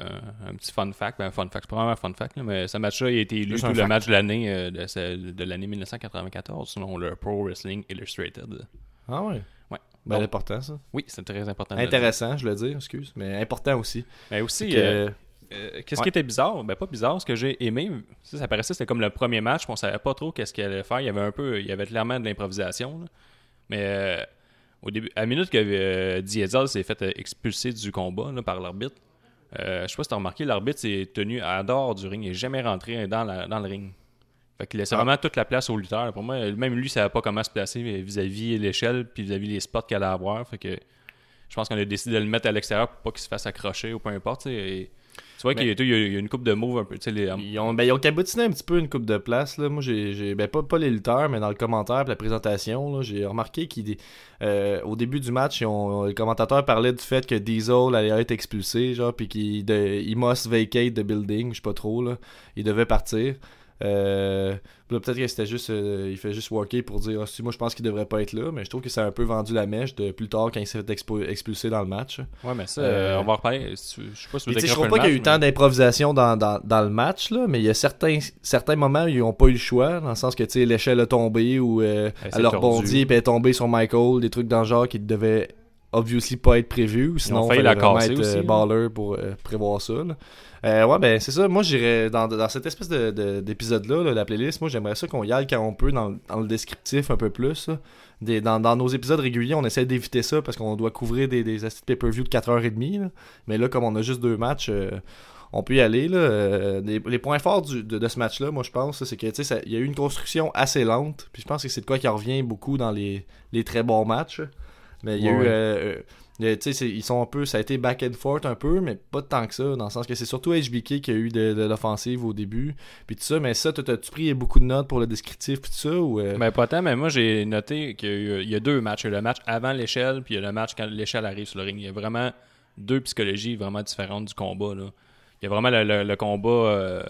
un petit fun fact. Ben, fun fact, c'est pas vraiment un fun fact, là, mais ce match-là il a été élu tout le fact. match de l'année euh, de, l'année 1994 selon le Pro Wrestling Illustrated. Ah ouais? Ouais. Ben, Donc, important ça. oui, c'est très important. Intéressant, je le dis, excuse. Mais important aussi. Mais aussi, euh, euh, qu'est-ce Ouais. qui était bizarre? Ben, pas bizarre, ce que j'ai aimé, ça, ça paraissait c'était comme le premier match, on savait pas trop qu'est-ce qu'il allait faire. Il y avait un peu, il y avait clairement de l'improvisation. là. Mais euh, au début, à la minute que euh, Diesel s'est fait euh, expulser du combat là, par l'arbitre, euh, je sais pas si t'as remarqué, l'arbitre s'est tenu à dehors du ring, il est jamais rentré dans, la- dans le ring. Fait qu'il laissait Ah. vraiment toute la place au lutteur. Pour moi, même lui, il savait pas comment se placer vis-à-vis l'échelle, puis vis-à-vis les spots qu'il allait avoir. Fait que je pense qu'on a décidé de le mettre à l'extérieur pour pas qu'il se fasse accrocher ou peu importe. et tu vois qu'il y, a- y une coupe de moves un peu. tu sais, les- Ils ont, ben, ils ont cabotiné un petit peu une coupe de place. Là. Moi, j'ai, ben, pas, pas les lutteurs, mais dans le commentaire et la présentation, j'ai remarqué qu'au début du match, ont- le commentateur parlait du fait que Diesel allait être expulsé, genre, puis qu'il de- il must vacate the building, je sais pas trop, là. Il devait partir. Euh, peut-être que c'était juste euh, il fait juste worker pour dire Ah, si moi je pense qu'il devrait pas être là mais je trouve que ça a un peu vendu la mèche de plus tard quand il s'est fait expulser dans le match Ouais, mais ça, Euh, on va reparler. Si tu- Je sais pas si je trouve pas qu'il y a eu tant d'improvisation dans, dans, dans le match, là, mais il y a certains, certains moments où ils n'ont pas eu le choix, dans le sens que tu sais, l'échelle a tombé ou Elle elle a rebondi puis elle est tombée sur Michael, des trucs dans le genre qui devaient obviously pas être prévus, ou sinon fallait la casser être aussi, euh, là. baller pour euh, prévoir ça. là. Euh, ouais, ben c'est ça. Moi, j'irais dans, dans cette espèce de, de- d'épisode-là, là, la playlist, moi j'aimerais ça qu'on y aille quand on peut dans, le- dans le descriptif un peu plus. là. Des, dans, dans nos épisodes réguliers, on essaie d'éviter ça parce qu'on doit couvrir des, des pay-per-view de 4h30. là. Mais là, comme on a juste deux matchs, euh, on peut y aller. Là. Les, les points forts du- de, de ce match-là, moi je pense, c'est que tu sais, ça- il y a eu une construction assez lente. Puis je pense que c'est de quoi qui revient beaucoup dans les, les très bons matchs. Mais il y a Ouais, eu. euh, euh, tu sais, c'est- ils sont un peu. Ça a été back and forth un peu, mais pas tant que ça. Dans le sens que c'est surtout HBK qui a eu de, de l'offensive au début. Puis tout ça, mais ça, t'as-tu pris beaucoup de notes pour le descriptif, puis tout ça ou, euh, Ben, pas tant, mais moi, j'ai noté qu'il y y a deux matchs. Il y a le match avant l'échelle, puis il y a le match quand l'échelle arrive sur le ring. Il y a vraiment deux psychologies vraiment différentes du combat. Là. Il y a vraiment le, le- le combat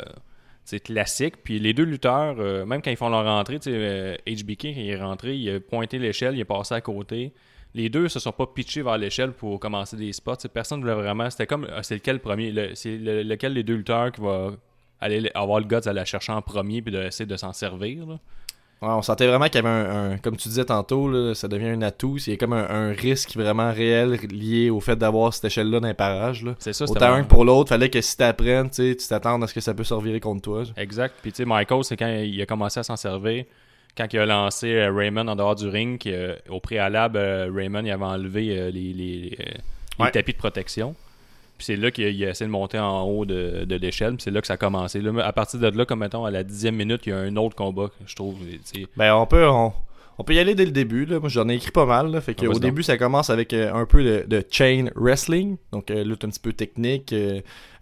classique, puis les deux lutteurs, euh, même quand ils font leur entrée, tu sais, euh, HBK, quand il est rentré, il a pointé l'échelle, il est passé à côté. Les deux se sont pas pitchés vers l'échelle pour commencer des spots. Personne ne voulait vraiment. C'était comme. ah, C'est lequel le premier le- C'est le- lequel des deux lutteurs qui va aller avoir le guts d'aller la chercher en premier puis d'essayer de s'en servir. là? Ouais, on sentait vraiment qu'il y avait un, un- comme tu disais tantôt, là, ça devient un atout. Il y a comme un, un risque vraiment réel lié au fait d'avoir cette échelle-là dans les parages. Là. C'est ça, Autant un que pour l'autre, fallait que si t'apprennes, tu t'attendes à ce que ça peut se revirer contre toi. Exact. Puis tu sais, Michael, c'est quand il a commencé à s'en servir, quand il a lancé euh, Raymond en dehors du ring, euh, au préalable, euh, Raymond il avait enlevé les, les, les tapis de protection. Puis c'est là qu'il a, essayé de monter en haut de, de l'échelle, puis c'est là que ça a commencé. Là, à partir de là, comme mettons, à la dixième minute, il y a un autre combat, que je trouve. Ben, on peut, on, on peut y aller dès le début. Là. Moi, j'en ai écrit pas mal. Là. Fait que, Ah, au vas-y début, ça commence avec euh, un peu de, de chain wrestling. Donc, euh, lutte un petit peu technique.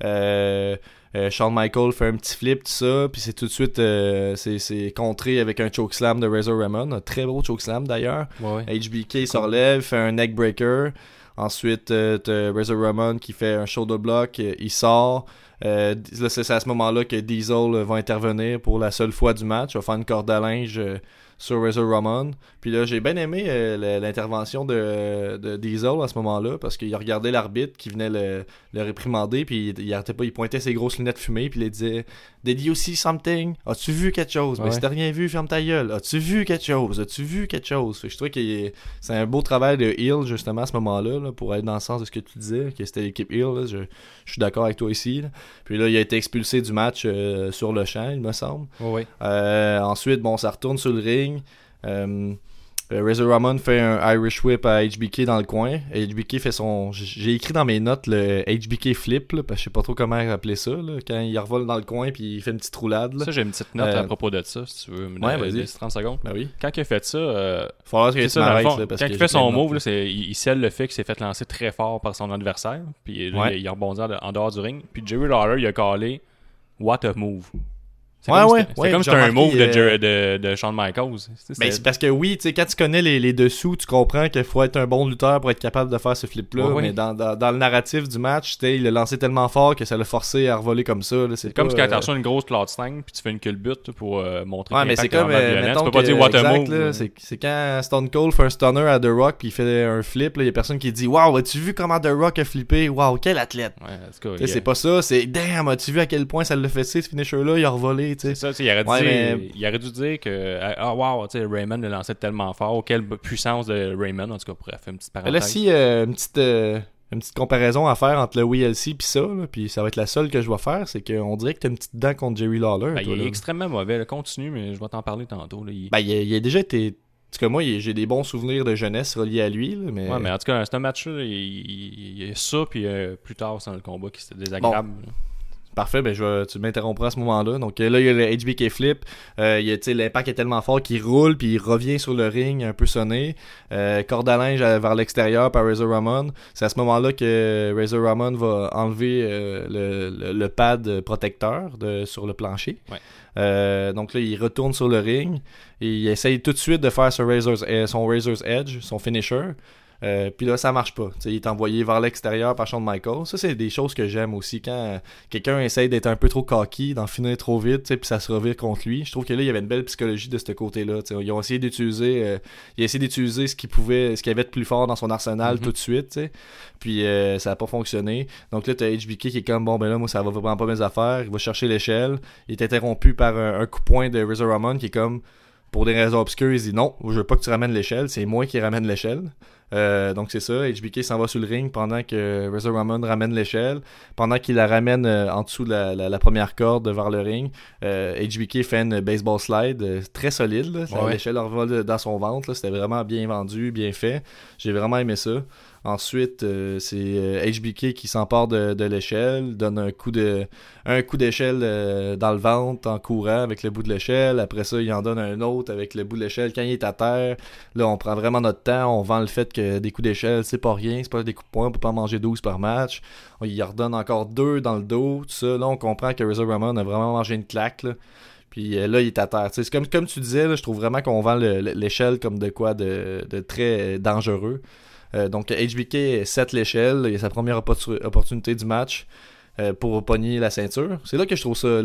Euh, euh, Shawn Michael fait un petit flip, tout ça. Puis c'est tout de suite, euh, c'est, c'est contré avec un chokeslam de Razor Ramon. Un très beau chokeslam d'ailleurs. HBK se relève, fait un neckbreaker. Ensuite, euh, t'as Razor Ramon qui fait un shoulder block, euh, il sort. Euh, c'est à ce moment-là que Diesel va intervenir pour la seule fois du match. Il va faire une corde à linge euh, sur Razor Ramon. Puis là, j'ai bien aimé euh, l'intervention de, de Diesel à ce moment-là parce qu'il a regardé l'arbitre qui venait le, le réprimander. Puis il, il arrêtait pas, il pointait ses grosses lunettes fumées. Puis il disait Did you see something? As-tu vu quelque chose? Mais Ouais. si t'as rien vu, ferme ta gueule. As-tu vu quelque chose? As-tu vu quelque chose Fait que Je trouve que c'est un beau travail de Hill justement à ce moment-là là, pour aller dans le sens de ce que tu disais, que c'était l'équipe Hill. là. Je, je suis d'accord avec toi ici. là. Puis là, il a été expulsé du match euh, sur le champ, il me semble. Euh, ensuite, bon, ça retourne sur le ring. Euh, euh, Razor Ramon fait un Irish Whip à HBK dans le coin. HBK fait son. J'ai écrit dans mes notes le HBK flip, là, parce que je sais pas trop comment appeler ça. là, quand il revole dans le coin puis il fait une petite roulade. Là. Ça, j'ai une petite note Euh, à propos de ça, si tu veux. Ouais, vas-y. de 30 secondes. Ben oui. Quand il a fait ça, euh, Faut voir que ça, fond, parce quand que il fait son notes, move, là. il, il scelle le fait qu'il s'est fait lancer très fort par son adversaire. Puis Ouais. il, il a rebondi en, dehors du ring. Puis Jerry Lawler, il a callé What a move. C'est Ouais, comme ouais, c'était- ouais, comme c'était un move de, euh, de, de Shawn Michaels. Ben, c'est parce que oui, tu sais, quand tu connais les, les dessous, tu comprends qu'il faut être un bon lutteur pour être capable de faire ce flip-là. Ouais, ouais. Mais dans, dans, dans le narratif du match, tu sais, il l'a lancé tellement fort que ça l'a forcé à revoler comme ça. C'est comme si quand euh, tu reçois une grosse cloud sting puis tu fais une culbute pour euh, montrer Ouais, que mais c'est comme, euh, Tu peux pas que- dire What a c'est, quand Stone Cold fait un stunner à The Rock puis il fait un flip, il y a personne qui dit Waouh, as-tu vu comment The Rock a flippé? Waouh, quel athlète C'est pas ça, c'est Damn, as-tu vu à quel point ça l'a fait, ce finisher-là? Il a revolé, C'est ça, il aurait, Ouais, dit, mais- il aurait dû dire que ah wow, sais, Raymond le lançait tellement fort, quelle puissance de Raymond en tout cas pour faire une petite parenthèse. Là, si euh, une petite. euh, une petite comparaison à faire entre le WLC puis ça, là, puis ça va être la seule que je vais faire, c'est qu'on dirait que t'as une petite dent contre Jerry Lawler. Ben, toi, il là. est extrêmement mauvais. là. Continue, mais je vais t'en parler tantôt. Là. Il- Ben, il a, il a déjà été. En tout cas, moi, j'ai des bons souvenirs de jeunesse reliés à lui, là, mais. Ouais, mais en tout cas, c'est un match-là, il, il- a ça, puis euh, plus tard, c'est le combat qui c'était désagréable. Parfait, ben je vais, tu m'interrompras à ce moment-là. Donc euh, là, il y a le HBK flip. Euh, il y a, tu sais, l'impact est tellement fort qu'il roule puis il revient sur le ring un peu sonné. Euh, corde à linge euh, vers l'extérieur par Razor Ramon. C'est à ce moment-là que Razor Ramon va enlever euh, le, le, le pad protecteur de, sur le plancher. Ouais. Donc là, il retourne sur le ring et il essaye tout de suite de faire son Razor's, son Razor's Edge, son finisher. Euh, puis là, ça marche pas. Tu sais, il est envoyé vers l'extérieur par Shawn Michaels. Ça, c'est des choses que j'aime aussi. Quand quelqu'un essaye d'être un peu trop cocky, d'en finir trop vite, tu puis ça se revire contre lui. Je trouve que là, il y avait une belle psychologie de ce côté-là. tu. Ils ont essayé d'utiliser, euh, il a essayé d'utiliser ce qu'il pouvait, ce qu'il avait de plus fort dans son arsenal Mhm. tout de suite. tu. Puis euh, ça a pas fonctionné. Donc là, t'as HBK qui est comme bon ben là, moi ça va vraiment pas mes affaires. Il va chercher l'échelle. Il est interrompu par un, un coup de poing de Razor Ramon qui est comme pour des raisons obscures, il dit non, je veux pas que tu ramènes l'échelle, c'est moi qui ramène l'échelle. Euh, donc c'est ça, HBK s'en va sur le ring pendant que Razor Ramon ramène l'échelle, pendant qu'il la ramène euh, en dessous de la, la- la première corde vers le ring. Euh, HBK fait une baseball slide euh, très solide. Ça- Ouais. l'échelle revole dans son ventre, c'était vraiment bien vendu, bien fait. J'ai vraiment aimé ça. Ensuite, euh, c'est euh, HBK qui s'empare de, l'échelle, donne un coup de un coup d'échelle euh, dans le ventre en courant avec le bout de l'échelle. Après ça, il en donne un autre avec le bout de l'échelle quand il est à terre. Là, on prend vraiment notre temps. On vend le fait que des coups d'échelle, c'est pas rien. C'est pas des coups de poing. On peut pas manger 12 par match. On y redonne encore deux dans le dos. Tout ça. Là, on comprend que Razor Ramon a vraiment mangé une claque. Puis euh, là, il est à terre. C'est comme, comme tu disais, je trouve vraiment qu'on vend le- le- l'échelle comme de quoi de, très euh, dangereux. Euh, donc HBK set l'échelle, il a sa première opportu- opportunité du match euh, pour pogner la ceinture. C'est là que je trouve ça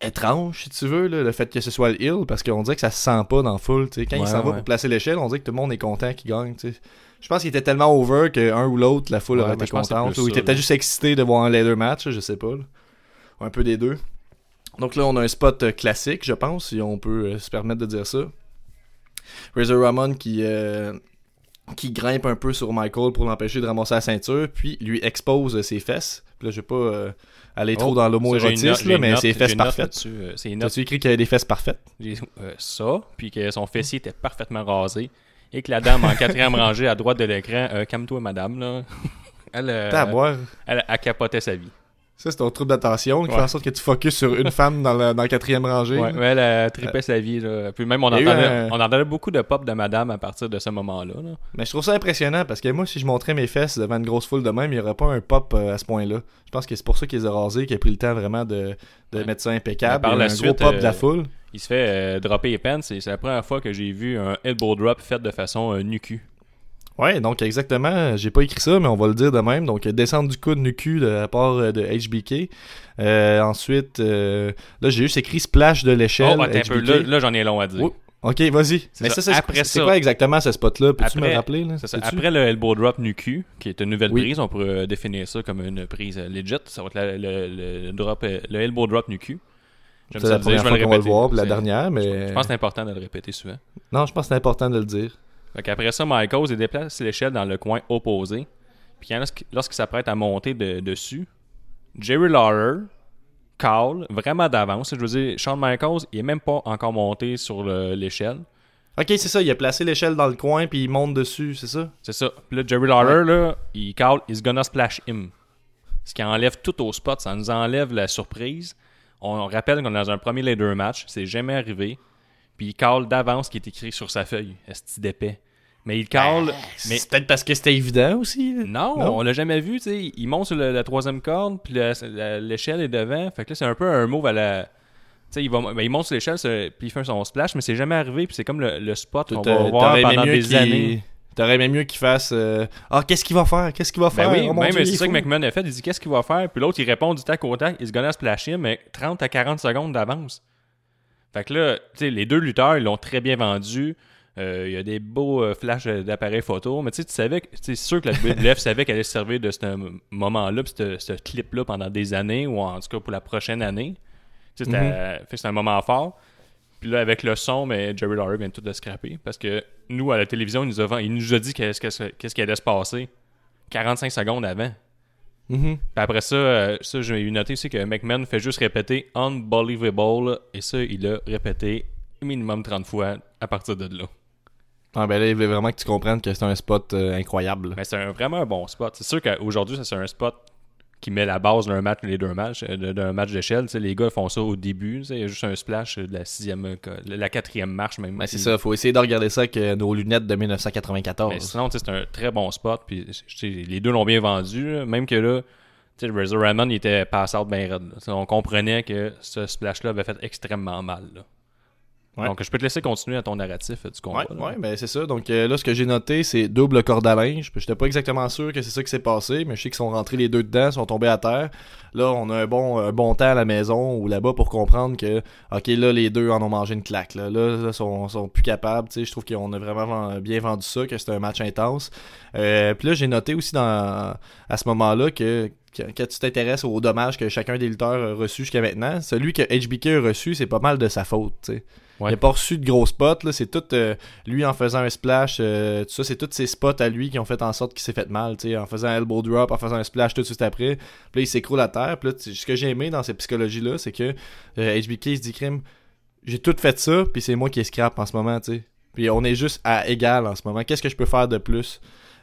étrange, si tu veux, là, le fait que ce soit le heel, parce qu'on dirait que ça se sent pas dans la foule. tu sais. Quand il Ouais, s'en va pour placer l'échelle, on dirait que tout le monde est content qu'il gagne. Je pense qu'il était tellement over qu'un ou l'autre, la foule Ouais, aurait été contente. Ou il était peut-être juste excité de voir un leather match, je sais pas. là. Ou un peu des deux. Donc là, on a un spot euh, classique, je pense, si on peut se permettre de dire ça. Razor Ramon qui, euh, qui grimpe un peu sur Michael pour l'empêcher de ramasser la ceinture, puis lui expose euh, ses fesses. Puis là, je vais pas euh, aller trop Oh, dans l'homo-érotisme, mais ses fesses parfaites. euh, T'as-tu écrit qu'il avait des fesses parfaites? Euh, ça, puis que son fessier était parfaitement rasé, et que la dame en quatrième rangée à droite de l'écran, euh, calme-toi madame, là. Elle, euh, à boire. elle, elle capotait sa vie. Ça, c'est ton trouble d'attention qui Ouais. fait en sorte que tu focuses sur une femme dans la, dans la quatrième rangée. Ouais, ouais, elle euh, tripait sa vie. Là. Puis même, on a entendait, un- on entendait beaucoup de pop de madame à partir de ce moment-là. là. Mais je trouve ça impressionnant parce que moi, si je montrais mes fesses devant une grosse foule de même, il n'y aurait pas un pop euh, à ce point-là. Je pense que c'est pour ça qu'ils les ont rasés, qu'il a pris le temps vraiment de, de Ouais. mettre ça impeccable. Mais par a la un suite, gros pop de la euh, foule. Il se fait euh, dropper les pants. et C'est la première fois que j'ai vu un elbow drop fait de façon nu-cul. Ouais, donc exactement, j'ai pas écrit ça, mais on va le dire de même. Donc, descendre du coude nu cul de la part euh, de HBK. Euh, ensuite, euh, là, j'ai juste écrit splash de Oh, l'échelle. attends un peu. HBK. Là, là, j'en ai long à dire. Oh, Ok, vas-y. Mais ça. ça, c'est quoi exactement ce spot-là? Peux-tu me rappeler? Là? Ça. Après le elbow drop nu cul, qui est une nouvelle Oui. prise, on pourrait définir ça comme une prise legit. Ça va être la- le, le drop, le elbow drop nu cul. J'aime C'est la dire, première je vais fois le qu'on va le voir, la dernière, mais... Je pense que c'est important de le répéter souvent. Non, je pense que c'est important de le dire. Fait après ça, Michaels il déplace l'échelle dans le coin opposé. Puis lorsqu'- lorsqu'il s'apprête à monter de- dessus, Jerry Lawler call vraiment d'avance. Je veux dire, Shawn Michaels, il est même pas encore monté sur le- l'échelle. Ok, c'est ça, il a placé l'échelle dans le coin, puis il monte dessus, c'est ça? C'est ça. Puis là, Jerry Lawler, là, il call He's gonna splash him. Ce qui enlève tout au spot. Ça nous enlève la surprise. On rappelle qu'on est dans un premier leader match. C'est jamais arrivé. Puis il call d'avance ce qui est écrit sur sa feuille. Est-ce d'épais? Mais il call. mais C'est peut-être parce que c'était évident aussi. non, Non? on l'a jamais vu. tu sais. Il monte sur le- la troisième corde, puis l'échelle est devant. Fait que là, c'est un peu un move à la. Tu sais, il, va, ben, il monte sur l'échelle, puis il fait son splash, mais c'est jamais arrivé. Puis c'est comme le, le spot qu'on va voir pendant des années. T'aurais aimé mieux qu'il fasse euh, Ah, qu'est-ce qu'il va faire? Qu'est-ce qu'il va Ben faire? oui, Oh même c'est est ça que. McMahon a fait. Il dit qu'est-ce qu'il va faire, puis l'autre il répond du tac au tac. Il se gonna splash him, mais 30 à 40 secondes d'avance. Fait que là, tu sais, les deux lutteurs, ils l'ont très bien vendu. Euh, Il y a des beaux euh, flashs d'appareils photo, mais tu sais, tu savais, c'est sûr que la WWF savait qu'elle allait se servir de ce moment-là, ce ce clip-là pendant des années, ou en tout cas pour la prochaine année. Que c'est un moment fort. Puis là, avec le son, mais Jerry Lawler vient tout de scraper. Parce que nous, à la télévision, il nous a, il nous a dit qu'est-ce que- qu'est-ce qui allait se passer 45 secondes avant. Mhm. Puis après ça, euh, ça j'ai eu noté aussi que McMahon fait juste répéter Unbelievable. Et ça, il l'a répété minimum 30 fois à partir de là. Ah, ben là, il veut vraiment que tu comprennes que c'est un spot euh, incroyable. Mais c'est un- vraiment un bon spot. C'est sûr qu'aujourd'hui, ça c'est un spot qui met la base d'un match, les deux matchs, euh, d'un match d'échelle. Les gars font ça au début. Il y a juste un splash de la sixième, euh, la quatrième marche même. Ben, c'est ça, faut essayer de regarder ça avec nos lunettes de 1994. Mais sinon, c'est un très bon spot. Puis, les deux l'ont bien vendu. Même que là, Razor Ramon, il était pass out bien raide. On comprenait que ce splash-là avait fait extrêmement mal. là. Ouais. Donc, je peux te laisser continuer à ton narratif euh, du combat. Ouais, là. ouais, ben c'est ça. Donc euh, là, ce que j'ai noté, c'est double corde à linge. Puis J'étais pas exactement sûr que c'est ça qui s'est passé, mais je sais qu'ils sont rentrés les deux dedans, sont tombés à terre. Là, on a un bon, un bon temps à la maison ou là-bas pour comprendre que, ok, là, les deux en ont mangé une claque. Là, là, là, sont, sont plus capables. Je trouve qu'on a vraiment bien vendu ça, que c'était un match intense. Euh, puis là, j'ai noté aussi dans, à ce moment-là que quand tu t'intéresses aux dommages que chacun des lutteurs a reçus jusqu'à maintenant, celui que HBK a reçu, c'est pas mal de sa faute. Ouais. Il a pas reçu de gros spots, là. C'est tout euh, lui en faisant un splash, euh, tout ça, c'est tous ces spots à lui qui ont fait en sorte qu'il s'est fait mal, en faisant un elbow drop, en faisant un splash tout de suite après. Puis là, il s'écroule à terre. Puis là, ce que j'ai aimé dans cette psychologie-là, c'est que euh, HBK il se dit crime, j'ai tout fait ça, puis c'est moi qui est scrap en ce moment. Puis on est juste à égal en ce moment. Qu'est-ce que je peux faire de plus?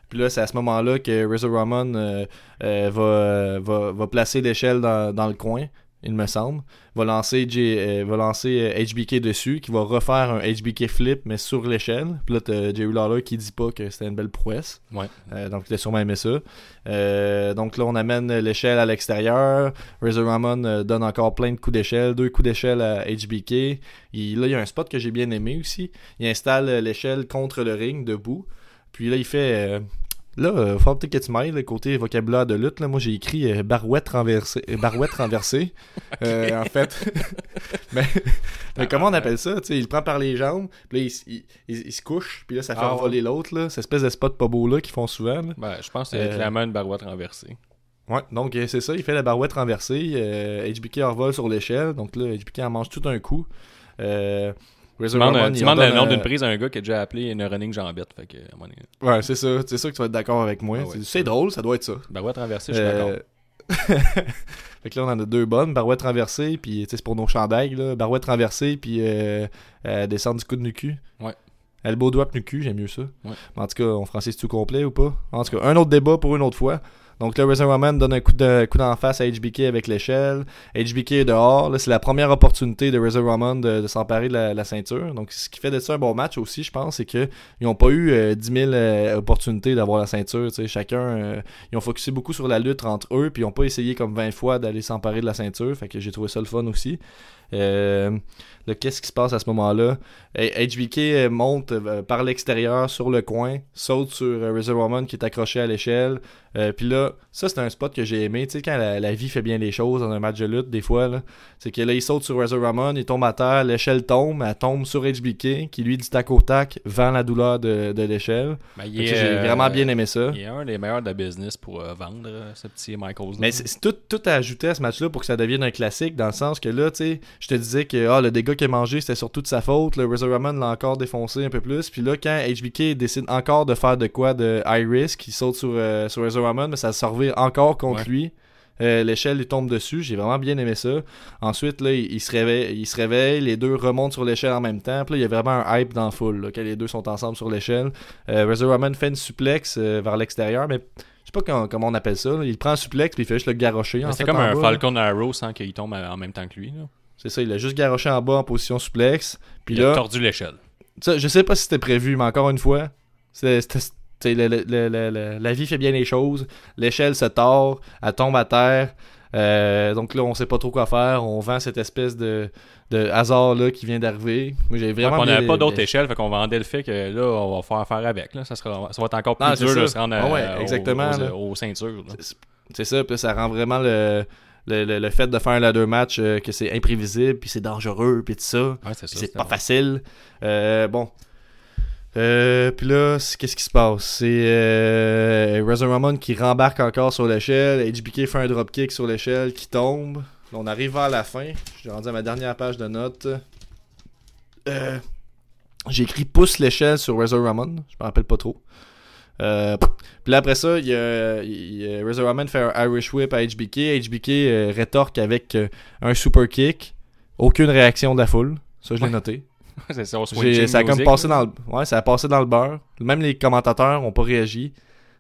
Puis là, c'est à ce moment-là que Razor Ramon euh, euh, va, euh, va, va placer l'échelle dans, dans le coin, il me semble. Va lancer, J- euh, va lancer euh, HBK dessus, qui va refaire un HBK flip, mais sur l'échelle. Puis là, t'as Jerry Lawler qui dit pas que c'était une belle prouesse. Ouais. Euh, donc, il a sûrement aimé ça. Euh, donc là, on amène l'échelle à l'extérieur. Razor Ramon euh, donne encore plein de coups d'échelle, deux coups d'échelle à HBK. Il, là, il y a un spot que j'ai bien aimé aussi. Il installe euh, l'échelle contre le ring, debout. Puis là, il fait... euh, Là, euh, faut peut-être que tu m'ailles, le côté vocabulaire de lutte. Là, moi, j'ai écrit euh, barouette renversée. barouette renversée. En fait. mais, mais comment on appelle ça? Il le prend par les jambes, puis là, il, il- il- il se couche, puis là, ça fait Ah, ouais. voler l'autre. là. Cette espèce de spot pas beau là qu'ils font souvent. là. Ben, je pense que c'est clairement une barouette renversée. Ouais, donc c'est ça, il fait la barouette renversée. Euh, HBK en revole sur l'échelle, donc là, HBK en mange tout un coup. Euh, Tu demandes, tu le nom euh, d'une prise à un gars qui a déjà appelé une running jambette. Fait que, à moment donné, Ouais, c'est ça, c'est ça que tu vas être d'accord avec moi. Ah ouais, C'est- drôle, ça doit être ça. barouette renversée, je suis Euh, d'accord. fait que là, on en a deux bonnes. Barouette renversée, puis c'est pour nos chandails, là. Barouette renversée, puis euh, euh, descendre du coup de nu cul. Ouais. Elbow drop nu cul, j'aime mieux ça. Ouais. Mais en tout cas, on francise tout complet ou pas? En tout cas, un autre débat pour une autre fois. Donc là, Razor Ramon donne un coup de coup d'en face à HBK avec l'échelle. HBK est dehors. C'est la première opportunité de Razor Ramon de, s'emparer de la, ceinture. Donc ce qui fait de ça un bon match aussi, je pense, c'est que ils ont pas eu euh, 10 000 euh, opportunités d'avoir la ceinture. Chacun, euh, ils ont focusé beaucoup sur la lutte entre eux, puis ils ont pas essayé comme 20 fois d'aller s'emparer de la ceinture. Fait que j'ai trouvé ça le fun aussi. Euh, qu'est-ce qui se passe à ce moment-là? HBK euh, monte euh, par l'extérieur sur le coin, saute sur euh, Razor Ramon qui est accroché à l'échelle. Euh, Puis là, ça c'est un spot que j'ai aimé. Tu sais, quand la, la vie fait bien les choses dans un match de lutte, des fois, c'est que là, il saute sur Razor Ramon, il tombe à terre, l'échelle tombe, elle tombe sur HBK, qui lui, du tac au tac, vend la douleur de, de l'échelle. Ben, J'ai euh, vraiment bien aimé ça. Il est un des meilleurs de la business pour euh, vendre ce petit Michaels. Mais c'est c'est tout, tout à ajouter à ce match-là pour que ça devienne un classique, dans le sens que là, tu sais, je te disais que ah, le dégât qu'il a mangé, c'était surtout de sa faute. Le Razor Ramon l'a encore défoncé un peu plus. Puis là, quand HBK décide encore de faire de quoi de high risk, il saute sur, euh, sur Razor Ramon, mais ça se revire encore contre Ouais. lui. Euh, L'échelle lui tombe dessus, j'ai vraiment bien aimé ça. Ensuite, là, il, il se réveille, il se réveille, les deux remontent sur l'échelle en même temps. Puis là, il y a vraiment un hype dans la foule, là, quand les deux sont ensemble sur l'échelle. Euh, Razor Ramon fait une suplex euh, vers l'extérieur, mais je sais pas comment, comment on appelle ça. là. Il prend un suplex puis il fait juste le garrocher. C'est comme un là. Falcon Arrow sans qu'il tombe à- en même temps que lui. Là. C'est ça, il a juste garoché en bas en position suplex. Puis il a tordu l'échelle. je sais pas si c'était prévu, mais encore une fois, c'était- le- le- le- la vie fait bien les choses. L'échelle se tord, elle tombe à terre. Euh, donc là, on sait pas trop quoi faire. On vend cette espèce de, de hasard là qui vient d'arriver. Moi, j'ai on n'avait pas d'autre échelle, fait qu'on vendait le fait que là, on va faire affaire avec. Là. Ça, sera, ça va être encore plus Ah, dur de se rendre Ah ouais, à- aux- exactement, aux, aux ceintures. C'est ça, puis ça rend vraiment le, le, le- le fait de faire un ladder match euh, que c'est imprévisible, puis c'est dangereux, puis tout ça. Ouais, c'est pas facile. Euh, bon. Euh, puis là, qu'est-ce qui se passe? C'est Razor Ramon qui rembarque encore sur l'échelle. HBK fait un dropkick sur l'échelle qui tombe. Là, on arrive vers la fin. Je suis rendu à ma dernière page de notes. J'ai écrit pousse l'échelle sur Razor Ramon. Je me rappelle pas trop. Euh, puis là, après ça, il y a, il a- Razor Ramon fait un Irish Whip à HBK. HBK euh, rétorque avec euh, un super kick. Aucune réaction de la foule. Ça, je l'ai Ouais. noté. ça, a comme passé dans le ouais, ça a passé dans le beurre. Même les commentateurs ont pas réagi.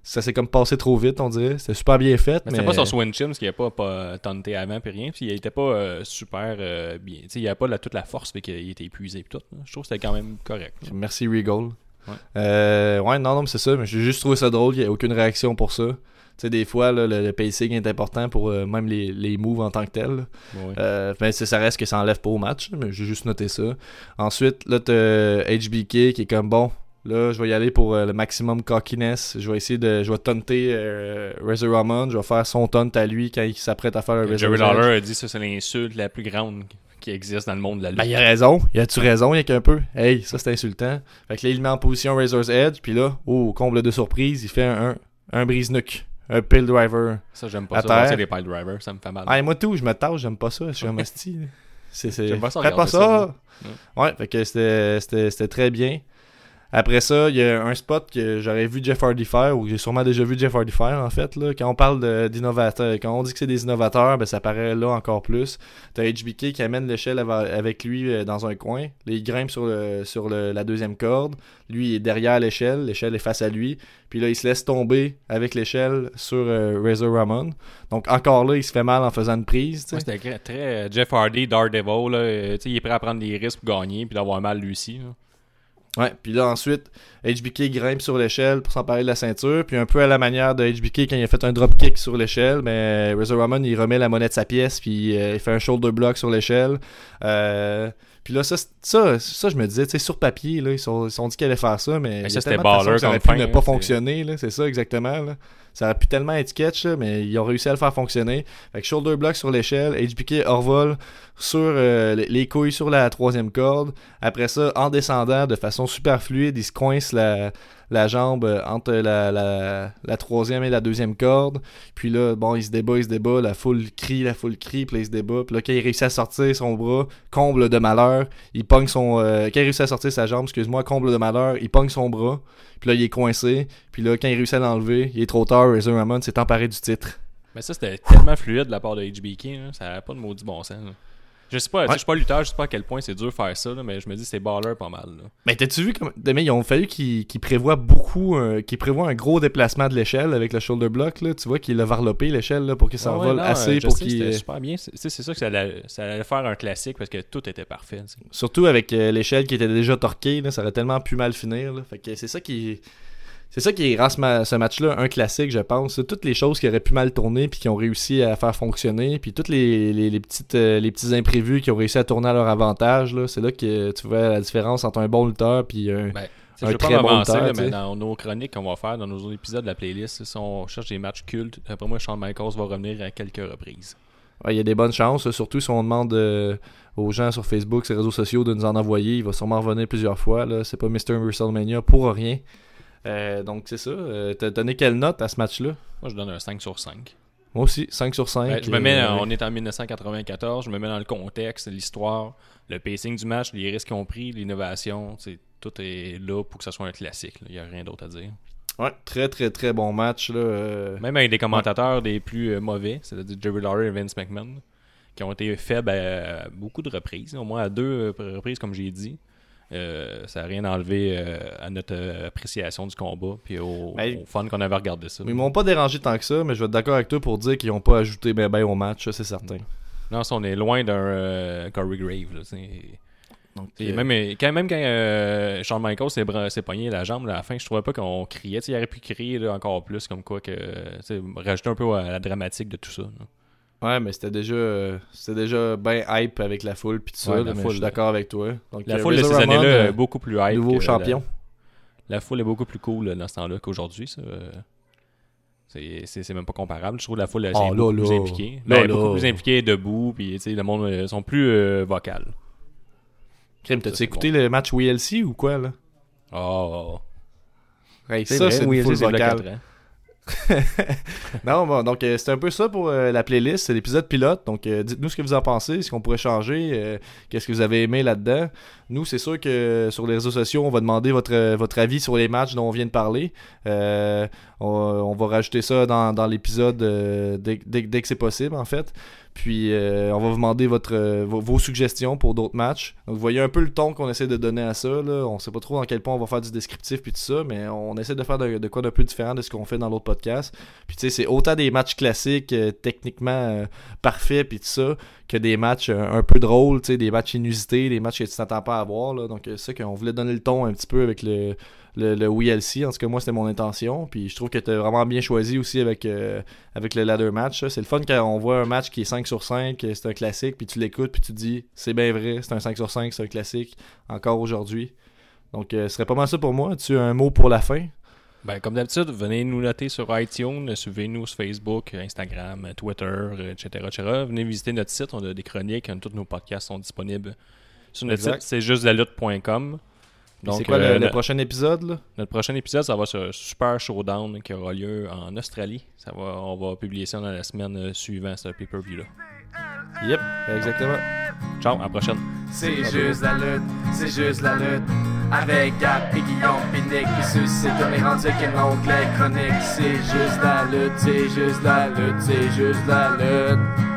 Ça s'est comme passé trop vite, on dirait. C'était super bien fait, Mais mais, c'était pas sur Swin Chims qui avait pas, pas taunté avant puis rien. Puis il était pas super bien. Il avait pas la- toute la force, fait qu'il était épuisé pis tout. Je trouve que c'était quand même correct. merci Regal. Ouais. Euh, ouais, non, non, mais c'est ça. Mais j'ai juste trouvé ça drôle. Il n'y a aucune réaction pour ça. Tu sais, des fois, là, le, le pacing est important pour euh, même les, les moves en tant que tel. là. Ouais. Euh, mais c'est- ça reste que ça enlève pas au match, mais j'ai juste noté ça. Ensuite, là, t'as HBK qui est comme bon. Là, je vais y aller pour euh, le maximum cockiness. Je vais essayer de. Je vais taunter euh, Razor Ramon. Je vais faire son taunt à lui quand il s'apprête à faire un Razor Jerry. Lawler a dit ça, c'est l'insulte la plus grande qui existe dans le monde de la lutte. Ben, il a raison. Il a-tu raison, il y a qu'un peu? Hey, ça c'est insultant. Fait que là, il met en position Razor's Edge. Puis là, oh, comble de surprise, il fait un, un, un brise-nuque. Un pill driver. ça, j'aime pas ça. C'est des pile drivers, ça me fait mal. Ah, et moi tout, je me tâche, j'aime pas ça. Je suis un asti. C'est, c'est... J'aime pas ça Faites pas ça! ça, Ouais, fait que c'était, c'était, c'était très bien. Après ça, il y a un spot que j'aurais vu Jeff Hardy faire, ou j'ai sûrement déjà vu Jeff Hardy faire, en fait. Là. Quand on parle d'innovateurs, quand on dit que c'est des innovateurs, ben, ça paraît là encore plus. T'as HBK qui amène l'échelle avec lui euh, dans un coin. Il grimpe sur, le, sur la deuxième corde. Lui, il est derrière l'échelle. L'échelle est face à lui. Puis là, il se laisse tomber avec l'échelle sur euh, Razor Ramon. Donc, encore là, il se fait mal en faisant une prise. Moi, c'était très, euh, Jeff Hardy, Daredevil, là, il est prêt à prendre des risques pour gagner puis d'avoir mal lui aussi. Ouais, puis là ensuite, HBK grimpe sur l'échelle pour s'emparer de la ceinture, puis un peu à la manière de HBK quand il a fait un dropkick sur l'échelle, mais Razor Ramon il remet la monnaie de sa pièce, puis euh, il fait un shoulder block sur l'échelle. Euh, puis là, ça, ça, ça, je me disais, tu sais, sur papier, là, ils sont, ils sont dit qu'ils allaient faire ça, mais. ça, c'était baller Ça aurait pu fin, ne pas fonctionner, là, c'est ça exactement, là. Ça aurait pu tellement être sketch, là, mais ils ont réussi à le faire fonctionner. Fait que shoulder block sur l'échelle, HBK hors-vol sur euh, les- les couilles sur la troisième corde. Après ça, en descendant de façon super fluide, il se coince la, la jambe euh, entre la, la, la troisième et la deuxième corde. Puis là, bon, il se débat, il se débat, la foule crie, la foule crie, puis là, il se débat. Puis là, quand il réussit à sortir son bras, comble de malheur, il euh, quand il réussit à sortir sa jambe, excuse-moi, comble de malheur, il pogne son bras. Puis là, il est coincé. Puis là, quand il réussit à l'enlever, il est trop tard, Razor Ramon s'est emparé du titre. Mais ça, c'était tellement fluide de la part de HBK. ça n'avait pas de maudit bon sens. Je sais pas, Ouais. je suis pas lutteur, je sais pas à quel point c'est dur de faire ça, là, mais je me dis c'est baller pas mal. là. Mais t'as-tu vu comme. Mais ils ont fallu qu'ils qu'ils prévoient beaucoup. euh, qu'ils prévoient un gros déplacement de l'échelle avec le shoulder block, là. Tu vois qu'il a varlopé l'échelle, pour qu'il Ah s'envole ouais, non, assez je pour qu'il. C'était super bien. C'est ça que ça allait, ça allait faire un classique parce que tout était parfait. Surtout avec euh, l'échelle qui était déjà torquée, là, ça aurait tellement pu mal finir. Fait que c'est ça qui. C'est ça qui rend ce, ma- ce match-là un classique, je pense. Toutes les choses qui auraient pu mal tourner puis qui ont réussi à faire fonctionner, puis toutes les, les, les petites euh, les petits imprévus qui ont réussi à tourner à leur avantage. C'est là que tu vois la différence entre un bon lutteur puis un. Ben, Un je vais pas très bon lutteur, là, mais dans nos chroniques qu'on va faire, dans nos épisodes de la playlist, si on cherche des matchs cultes, après moi, Shawn Michaels va revenir à quelques reprises. Ouais, Il y a des bonnes chances, surtout si on demande euh, aux gens sur Facebook, ses réseaux sociaux, de nous en envoyer. Il va sûrement revenir plusieurs fois. C'est pas Mr. WrestleMania pour rien. Euh, donc c'est ça. Euh, T'as donné quelle note à ce match-là? Moi, je donne un 5 sur 5. Moi aussi, 5 sur 5. Ben, je me mets, Euh, on est en 1994, je me mets dans le contexte, l'histoire, le pacing du match, les risques qu'ils ont pris, l'innovation, tout est là pour que ça soit un classique. là. Il n'y a rien d'autre à dire. Ouais, très très très bon match. Là. Même avec des commentateurs des plus mauvais, c'est-à-dire Jerry Lawler et Vince McMahon, qui ont été faibles à, à beaucoup de reprises, au moins à deux reprises, comme j'ai dit. Euh, ça n'a rien enlevé euh, à notre euh, appréciation du combat puis au, Ben, au fun qu'on avait regardé ça. Ils m'ont pas dérangé tant que ça, mais je vais être d'accord avec toi pour dire qu'ils ont pas ajouté ben ben au match, c'est certain. Non, ça, on est loin d'un Corey Grave. Là. Donc, Et même, quand, même quand Shawn Michaels s'est, pogné la jambe là, à la fin, je trouvais pas qu'on criait. Il aurait pu crier là, encore plus, comme quoi que. rajouter un peu à la dramatique de tout ça. là. Ouais, mais c'était déjà euh, c'était déjà bien hype avec la foule puis tout ça, Ouais, là, la foule, je suis d'accord avec toi. Donc, La euh, foule de ces années-là est beaucoup plus hype. nouveau champion. La, la foule est beaucoup plus cool dans ce temps-là qu'aujourd'hui. ça, euh. C'est, c'est, c'est même pas comparable. Je trouve la foule elle, Oh, c'est là, beaucoup plus là. impliquée. Là, Ben, là. beaucoup plus impliquée debout. Puis, tu sais, le monde euh, sont plus euh, vocal. Crime, Ça, t'as-tu écouté le match WLC ou quoi, là? Oh, Hey, c'est ça, vrai, c'est une foule vocale. non, bon, donc euh, c'est un peu ça pour euh, la playlist, c'est l'épisode pilote. Donc euh, dites-nous ce que vous en pensez, ce qu'on pourrait changer, euh, qu'est-ce que vous avez aimé là-dedans. Nous, c'est sûr que sur les réseaux sociaux, on va demander votre, avis sur les matchs dont on vient de parler. On, va rajouter ça dans, l'épisode dès- dès que c'est possible, en fait. Puis euh, on va vous demander votre, euh, vos, suggestions pour d'autres matchs. Donc vous voyez un peu le ton qu'on essaie de donner à ça. Là. On sait pas trop dans quel point on va faire du descriptif puis tout ça, mais on essaie de faire de, quoi d'un peu différent de ce qu'on fait dans l'autre podcast. Puis tu sais, c'est autant des matchs classiques, euh, techniquement euh, parfaits puis tout ça, que des matchs euh, un peu drôles, des matchs inusités, des matchs que tu t'attends pas à voir. Là. Donc euh, c'est ça qu'on voulait donner le ton un petit peu avec le, le, le WLC. En tout cas, moi, c'était mon intention. Puis je trouve que tu as vraiment bien choisi aussi avec, euh, avec le ladder match. C'est le fun quand on voit un match qui est 5 sur 5, euh, c'est un classique, puis tu l'écoutes, puis tu te dis, c'est bien vrai, c'est un 5 sur 5, c'est un classique, encore aujourd'hui. Donc, euh, ce serait pas mal ça pour moi. As-tu un mot pour la fin? Ben, comme d'habitude, venez nous noter sur iTunes, suivez-nous sur Facebook, Instagram, Twitter, etc., etc. Venez visiter notre site, on a des chroniques, tous nos podcasts sont disponibles sur notre Exact. site, c'est juste la lutte.com. Donc, c'est quoi le, euh, le no- prochain épisode? Là? notre prochain épisode, ça va sur Super Showdown qui aura lieu en Australie. Ça va, on va publier ça dans la semaine euh, suivante, ce pay-per-view-là. Yep, exactement. Ciao, à la prochaine. C'est juste la lutte, c'est juste la lutte. Avec Gap et Guillaume Pinique, puis ceux-ci comme les rendus avec un onglet chronique. C'est juste la lutte, c'est juste la lutte, c'est juste la lutte.